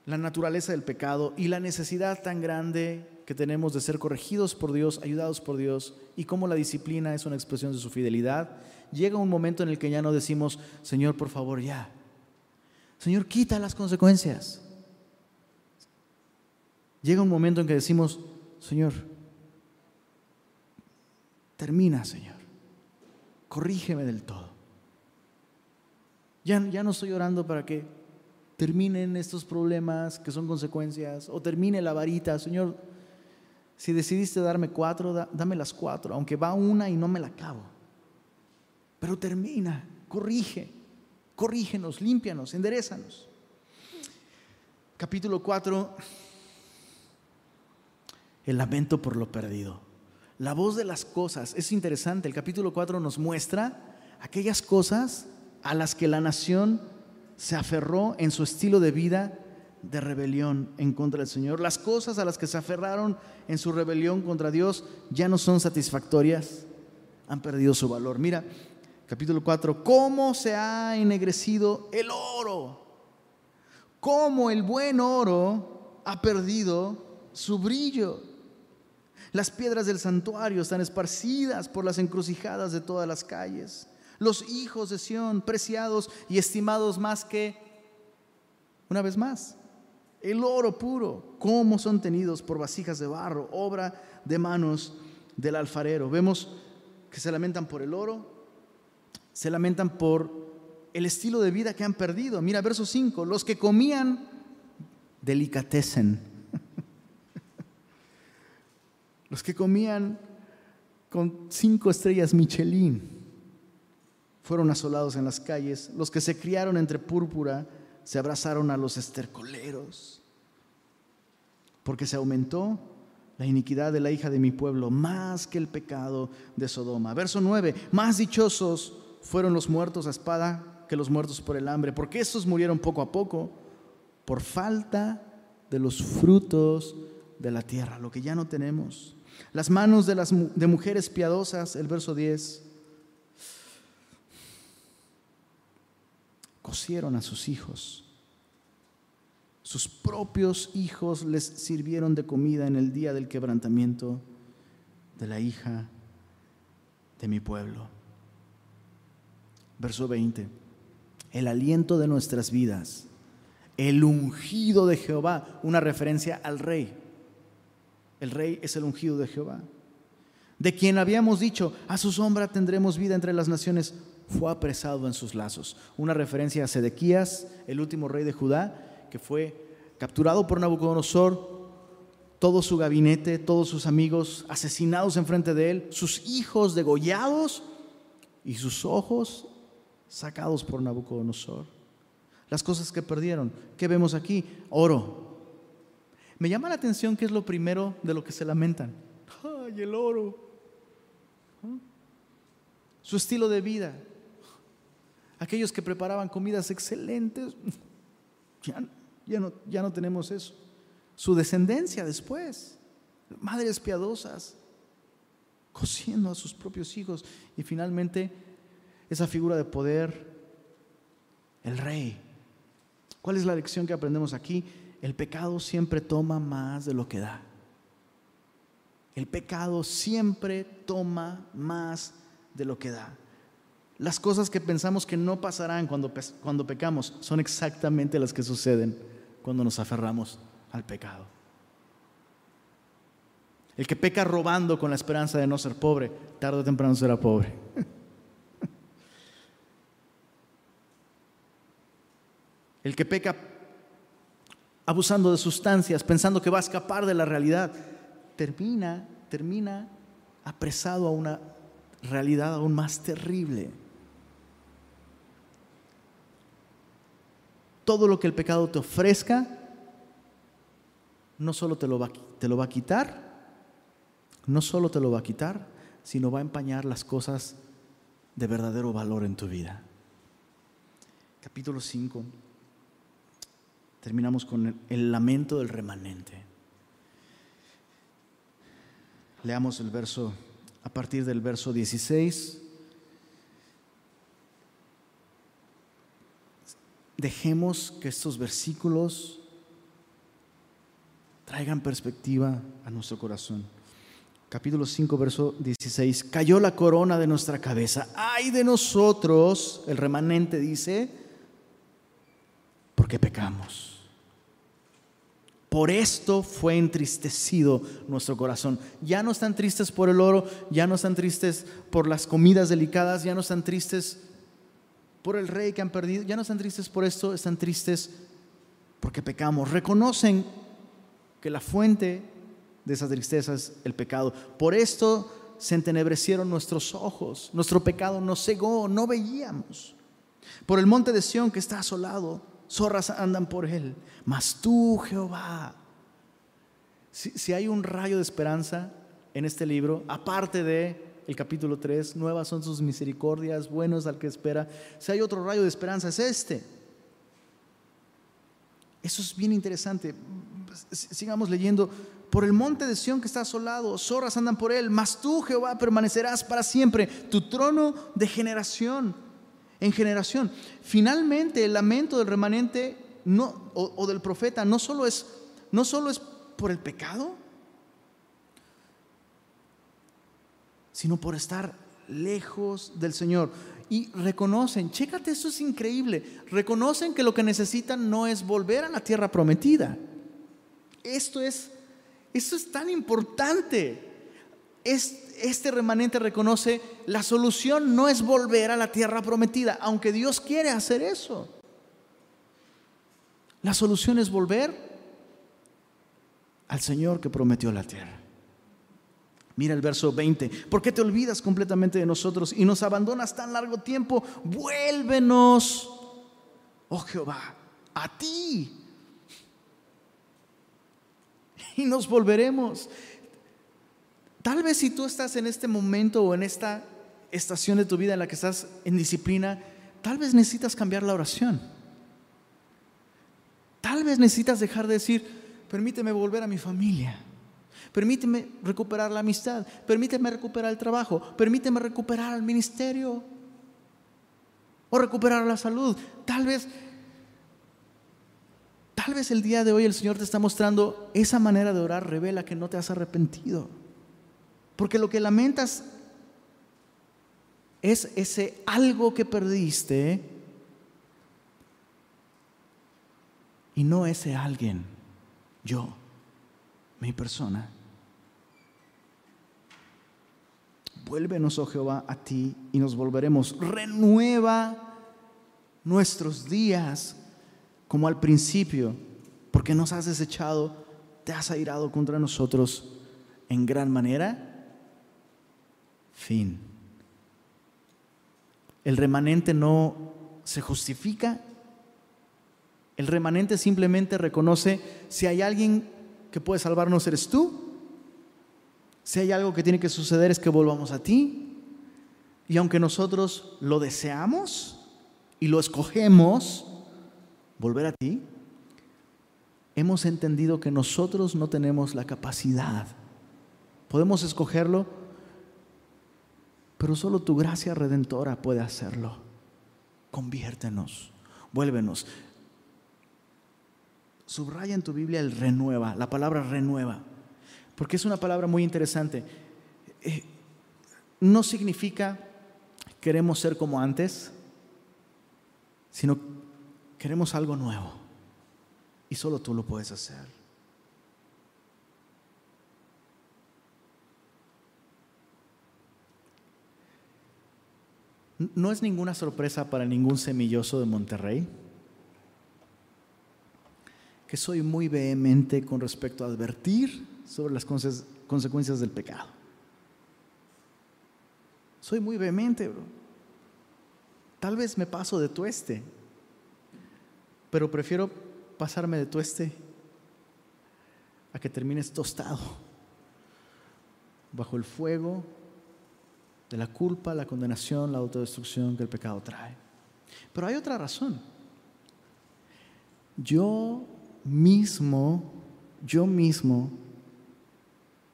la naturaleza del pecado y la necesidad tan grande que tenemos de ser corregidos por Dios, ayudados por Dios, y cómo la disciplina es una expresión de su fidelidad, llega un momento en el que ya no decimos, Señor, por favor, ya. Señor, quita las consecuencias. Llega un momento en que decimos, Señor, termina, Señor, corrígeme del todo. Ya, ya no estoy orando para que terminen estos problemas que son consecuencias o termine la varita, Señor, si decidiste darme cuatro, dame las cuatro, aunque va una y no me la acabo. Pero termina, corrige, corrígenos, límpianos, enderezanos. Capítulo 4, el lamento por lo perdido. La voz de las cosas, es interesante, el capítulo 4 nos muestra aquellas cosas a las que la nación se aferró en su estilo de vida de rebelión en contra del Señor. Las cosas a las que se aferraron en su rebelión contra Dios ya no son satisfactorias, han perdido su valor. Mira, capítulo 4, cómo se ha ennegrecido el oro, cómo el buen oro ha perdido su brillo. Las piedras del santuario están esparcidas por las encrucijadas de todas las calles. Los hijos de Sión, preciados y estimados más que, una vez más, el oro puro, cómo son tenidos por vasijas de barro, obra de manos del alfarero. Vemos que se lamentan por el oro, se lamentan por el estilo de vida que han perdido. Mira, verso 5, los que comían delicatecen. los que comían con cinco estrellas Michelin fueron asolados en las calles, los que se criaron entre púrpura se abrazaron a los estercoleros, porque se aumentó la iniquidad de la hija de mi pueblo más que el pecado de Sodoma. Verso 9, más dichosos fueron los muertos a espada que los muertos por el hambre, porque estos murieron poco a poco por falta de los frutos de la tierra, lo que ya no tenemos. Las manos de las de mujeres piadosas, el verso 10, a sus hijos. Sus propios hijos les sirvieron de comida en el día del quebrantamiento de la hija de mi pueblo. Verso 20. El aliento de nuestras vidas, el ungido de Jehová, una referencia al rey. El rey es el ungido de Jehová. De quien habíamos dicho, a su sombra tendremos vida entre las naciones fue apresado en sus lazos. Una referencia a Sedequías, el último rey de Judá, que fue capturado por Nabucodonosor, todo su gabinete, todos sus amigos asesinados enfrente de él, sus hijos degollados y sus ojos sacados por Nabucodonosor. Las cosas que perdieron, ¿qué vemos aquí? Oro. Me llama la atención que es lo primero de lo que se lamentan. ¡Ay, el oro! ¿Ah? Su estilo de vida, aquellos que preparaban comidas excelentes, ya, no, ya no tenemos eso. Su descendencia después, madres piadosas, cociendo a sus propios hijos y finalmente esa figura de poder, el rey. ¿Cuál es la lección que aprendemos aquí? El pecado siempre toma más de lo que da. El pecado siempre toma más de lo que da. Las cosas que pensamos que no pasarán cuando, cuando pecamos son exactamente las que suceden cuando nos aferramos al pecado. El que peca robando con la esperanza de no ser pobre, tarde o temprano será pobre. El que peca abusando de sustancias, pensando que va a escapar de la realidad, termina, termina apresado a una realidad aún más terrible. Todo lo que el pecado te ofrezca, no solo te lo, va, a quitar, no solo te lo va a quitar, sino va a empañar las cosas de verdadero valor en tu vida. Capítulo 5. Terminamos con el, el lamento del remanente. Leamos el verso a partir del verso 16 dejemos que estos versículos traigan perspectiva a nuestro corazón. Capítulo 5, verso 16. Cayó la corona de nuestra cabeza. Ay de nosotros, el remanente dice, porque pecamos. Por esto fue entristecido nuestro corazón. Ya no están tristes por el oro, ya no están tristes por las comidas delicadas, ya no están tristes por el rey que han perdido, ya no están tristes por esto, están tristes porque pecamos. Reconocen que la fuente de esa tristeza es el pecado. Por esto se entenebrecieron nuestros ojos, nuestro pecado nos cegó, no veíamos. Por el monte de Sión que está asolado zorras andan por él, mas tú, Jehová. Si, hay un rayo de esperanza en este libro, aparte de el capítulo 3, nuevas son sus misericordias, buenos al que espera, si hay otro rayo de esperanza es este. Eso es bien interesante. Sigamos leyendo. Por el monte de Sión que está asolado, zorras andan por él, mas tú, Jehová, permanecerás para siempre, tu trono de generación en generación. Finalmente, el lamento del remanente no, o, del profeta no solo, es, no solo es por el pecado, sino por estar lejos del Señor. Y reconocen, chécate, eso es increíble, reconocen que lo que necesitan no es volver a la tierra prometida. Esto es, esto es tan importante. Es, este remanente reconoce, la solución no es volver a la tierra prometida, aunque Dios quiere hacer eso. La solución es volver al Señor que prometió la tierra. Mira el verso 20. ¿Por qué te olvidas completamente de nosotros y nos abandonas tan largo tiempo? Vuélvenos, oh Jehová, a ti. Y nos volveremos. Tal vez si tú estás en este momento o en esta estación de tu vida en la que estás en disciplina, tal vez necesitas cambiar la oración. Tal vez necesitas dejar de decir, permíteme volver a mi familia. Permíteme recuperar la amistad. Permíteme recuperar el trabajo. Permíteme recuperar el ministerio. O recuperar la salud. Tal vez, tal vez el día de hoy el Señor te está mostrando esa manera de orar revela que no te has arrepentido. Porque lo que lamentas es ese algo que perdiste y no ese alguien, yo, mi persona. Vuélvenos, oh Jehová, a ti y nos volveremos. Renueva nuestros días como al principio, porque nos has desechado, te has airado contra nosotros en gran manera fin. El remanente no se justifica. El remanente simplemente reconoce si hay alguien que puede salvarnos eres tú. Si hay algo que tiene que suceder es que volvamos a ti. Y aunque nosotros lo deseamos y lo escogemos, volver a ti, hemos entendido que nosotros no tenemos la capacidad. Podemos escogerlo, pero solo tu gracia redentora puede hacerlo. Conviértenos, vuélvenos. Subraya en tu Biblia el renueva, la palabra renueva, porque es una palabra muy interesante. Eh, no significa queremos ser como antes, sino queremos algo nuevo. Y solo tú lo puedes hacer. No es ninguna sorpresa para ningún semilloso de Monterrey que soy muy vehemente con respecto a advertir sobre las consecuencias del pecado. Soy muy vehemente, bro. Tal vez me paso de tueste, pero prefiero pasarme de tueste a que termines tostado bajo el fuego de la culpa, la condenación, la autodestrucción que el pecado trae. Pero hay otra razón. Yo mismo, yo mismo,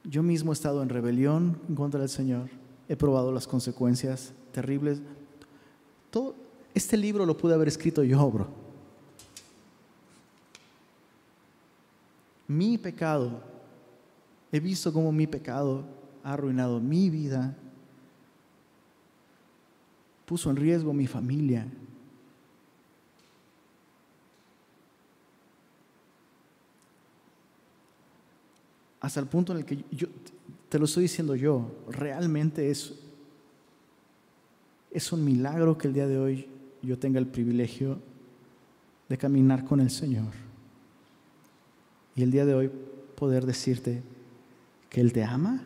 yo mismo he estado en rebelión en contra del Señor, he probado las consecuencias terribles. Todo, este libro lo pude haber escrito yo, bro. mi pecado, he visto cómo mi pecado ha arruinado mi vida, puso en riesgo mi familia. Hasta el punto en el que yo, te lo estoy diciendo yo, realmente es, es un milagro que el día de hoy yo tenga el privilegio de caminar con el Señor. Y el día de hoy poder decirte que Él te ama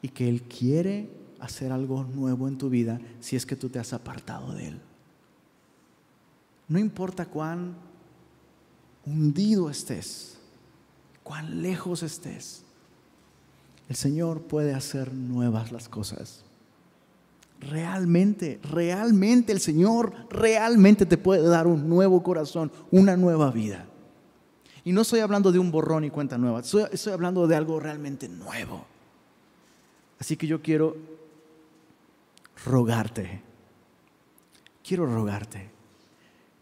y que Él quiere hacer algo nuevo en tu vida si es que tú te has apartado de Él. No importa cuán hundido estés, cuán lejos estés, el Señor puede hacer nuevas las cosas. Realmente, realmente el Señor realmente te puede dar un nuevo corazón, una nueva vida. Y no estoy hablando de un borrón y cuenta nueva, estoy, hablando de algo realmente nuevo. Así que yo quiero rogarte, quiero rogarte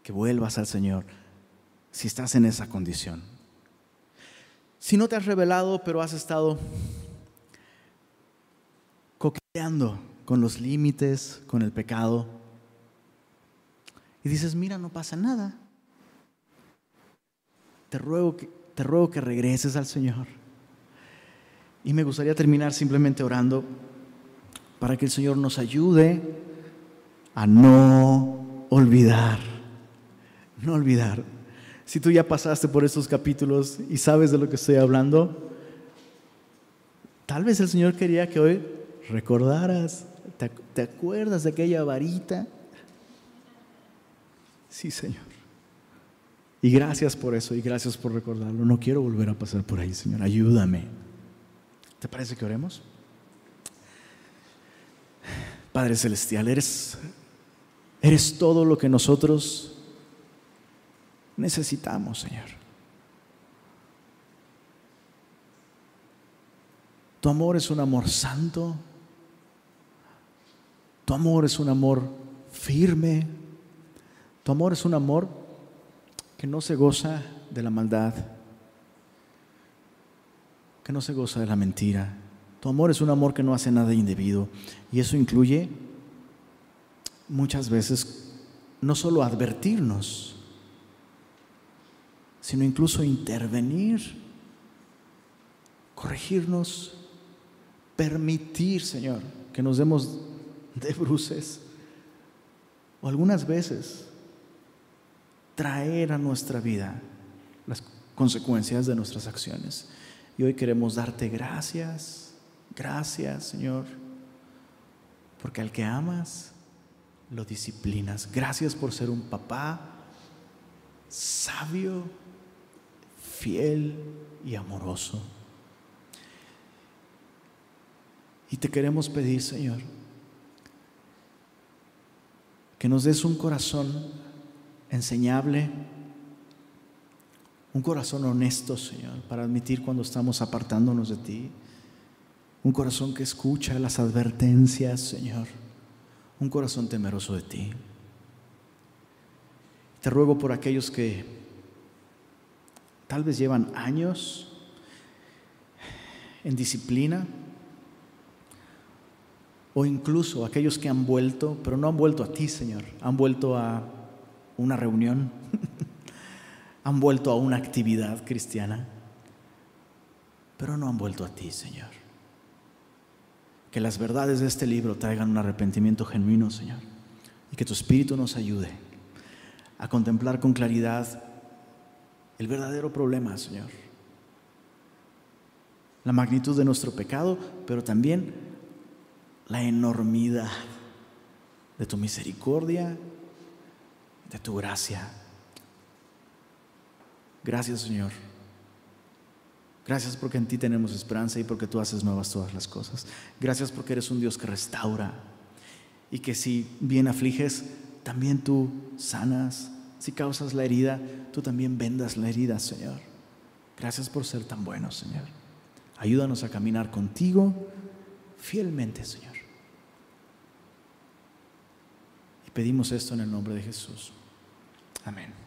que vuelvas al Señor si estás en esa condición. Si no te has revelado, pero has estado coqueteando con los límites, con el pecado, y dices, mira, no pasa nada. Te ruego que, te ruego que regreses al Señor. Y me gustaría terminar simplemente orando para que el Señor nos ayude a no olvidar, no olvidar. Si tú ya pasaste por estos capítulos y sabes de lo que estoy hablando, tal vez el Señor quería que hoy recordaras, ¿te, acuerdas de aquella varita? Sí, Señor. Y gracias por eso y gracias por recordarlo. No quiero volver a pasar por ahí, Señor. Ayúdame. ¿Te parece que oremos? Padre Celestial, eres, eres todo lo que nosotros necesitamos, Señor. Tu amor es un amor santo. Tu amor es un amor firme. Tu amor es un amor que no se goza de la maldad, que no se goza de la mentira, tu amor es un amor que no hace nada indebido. Y eso incluye muchas veces no solo advertirnos, sino incluso intervenir, corregirnos, permitir, Señor, que nos demos de bruces. O algunas veces traer a nuestra vida las consecuencias de nuestras acciones. Y hoy queremos darte gracias Gracias, Señor, porque al que amas, lo disciplinas. Gracias por ser un papá sabio, fiel y amoroso. Y te queremos pedir, Señor, que nos des un corazón enseñable, un corazón honesto, Señor, para admitir cuando estamos apartándonos de ti un corazón que escucha las advertencias, Señor, un corazón temeroso de ti. Te ruego por aquellos que tal vez llevan años en disciplina, o incluso aquellos que han vuelto, pero no han vuelto a ti, Señor, han vuelto a una reunión, han vuelto a una actividad cristiana, pero no han vuelto a ti, Señor. Que las verdades de este libro traigan un arrepentimiento genuino, Señor, y que tu Espíritu nos ayude a contemplar con claridad el verdadero problema, Señor. La magnitud de nuestro pecado, pero también la enormidad de tu misericordia, de tu gracia. Gracias, Señor Gracias porque en ti tenemos esperanza y porque tú haces nuevas todas las cosas. Gracias porque eres un Dios que restaura y que si bien afliges, también tú sanas. Si causas la herida, tú también vendas la herida, Señor. Gracias por ser tan bueno, Señor. Ayúdanos a caminar contigo fielmente, Señor. Y pedimos esto en el nombre de Jesús. Amén.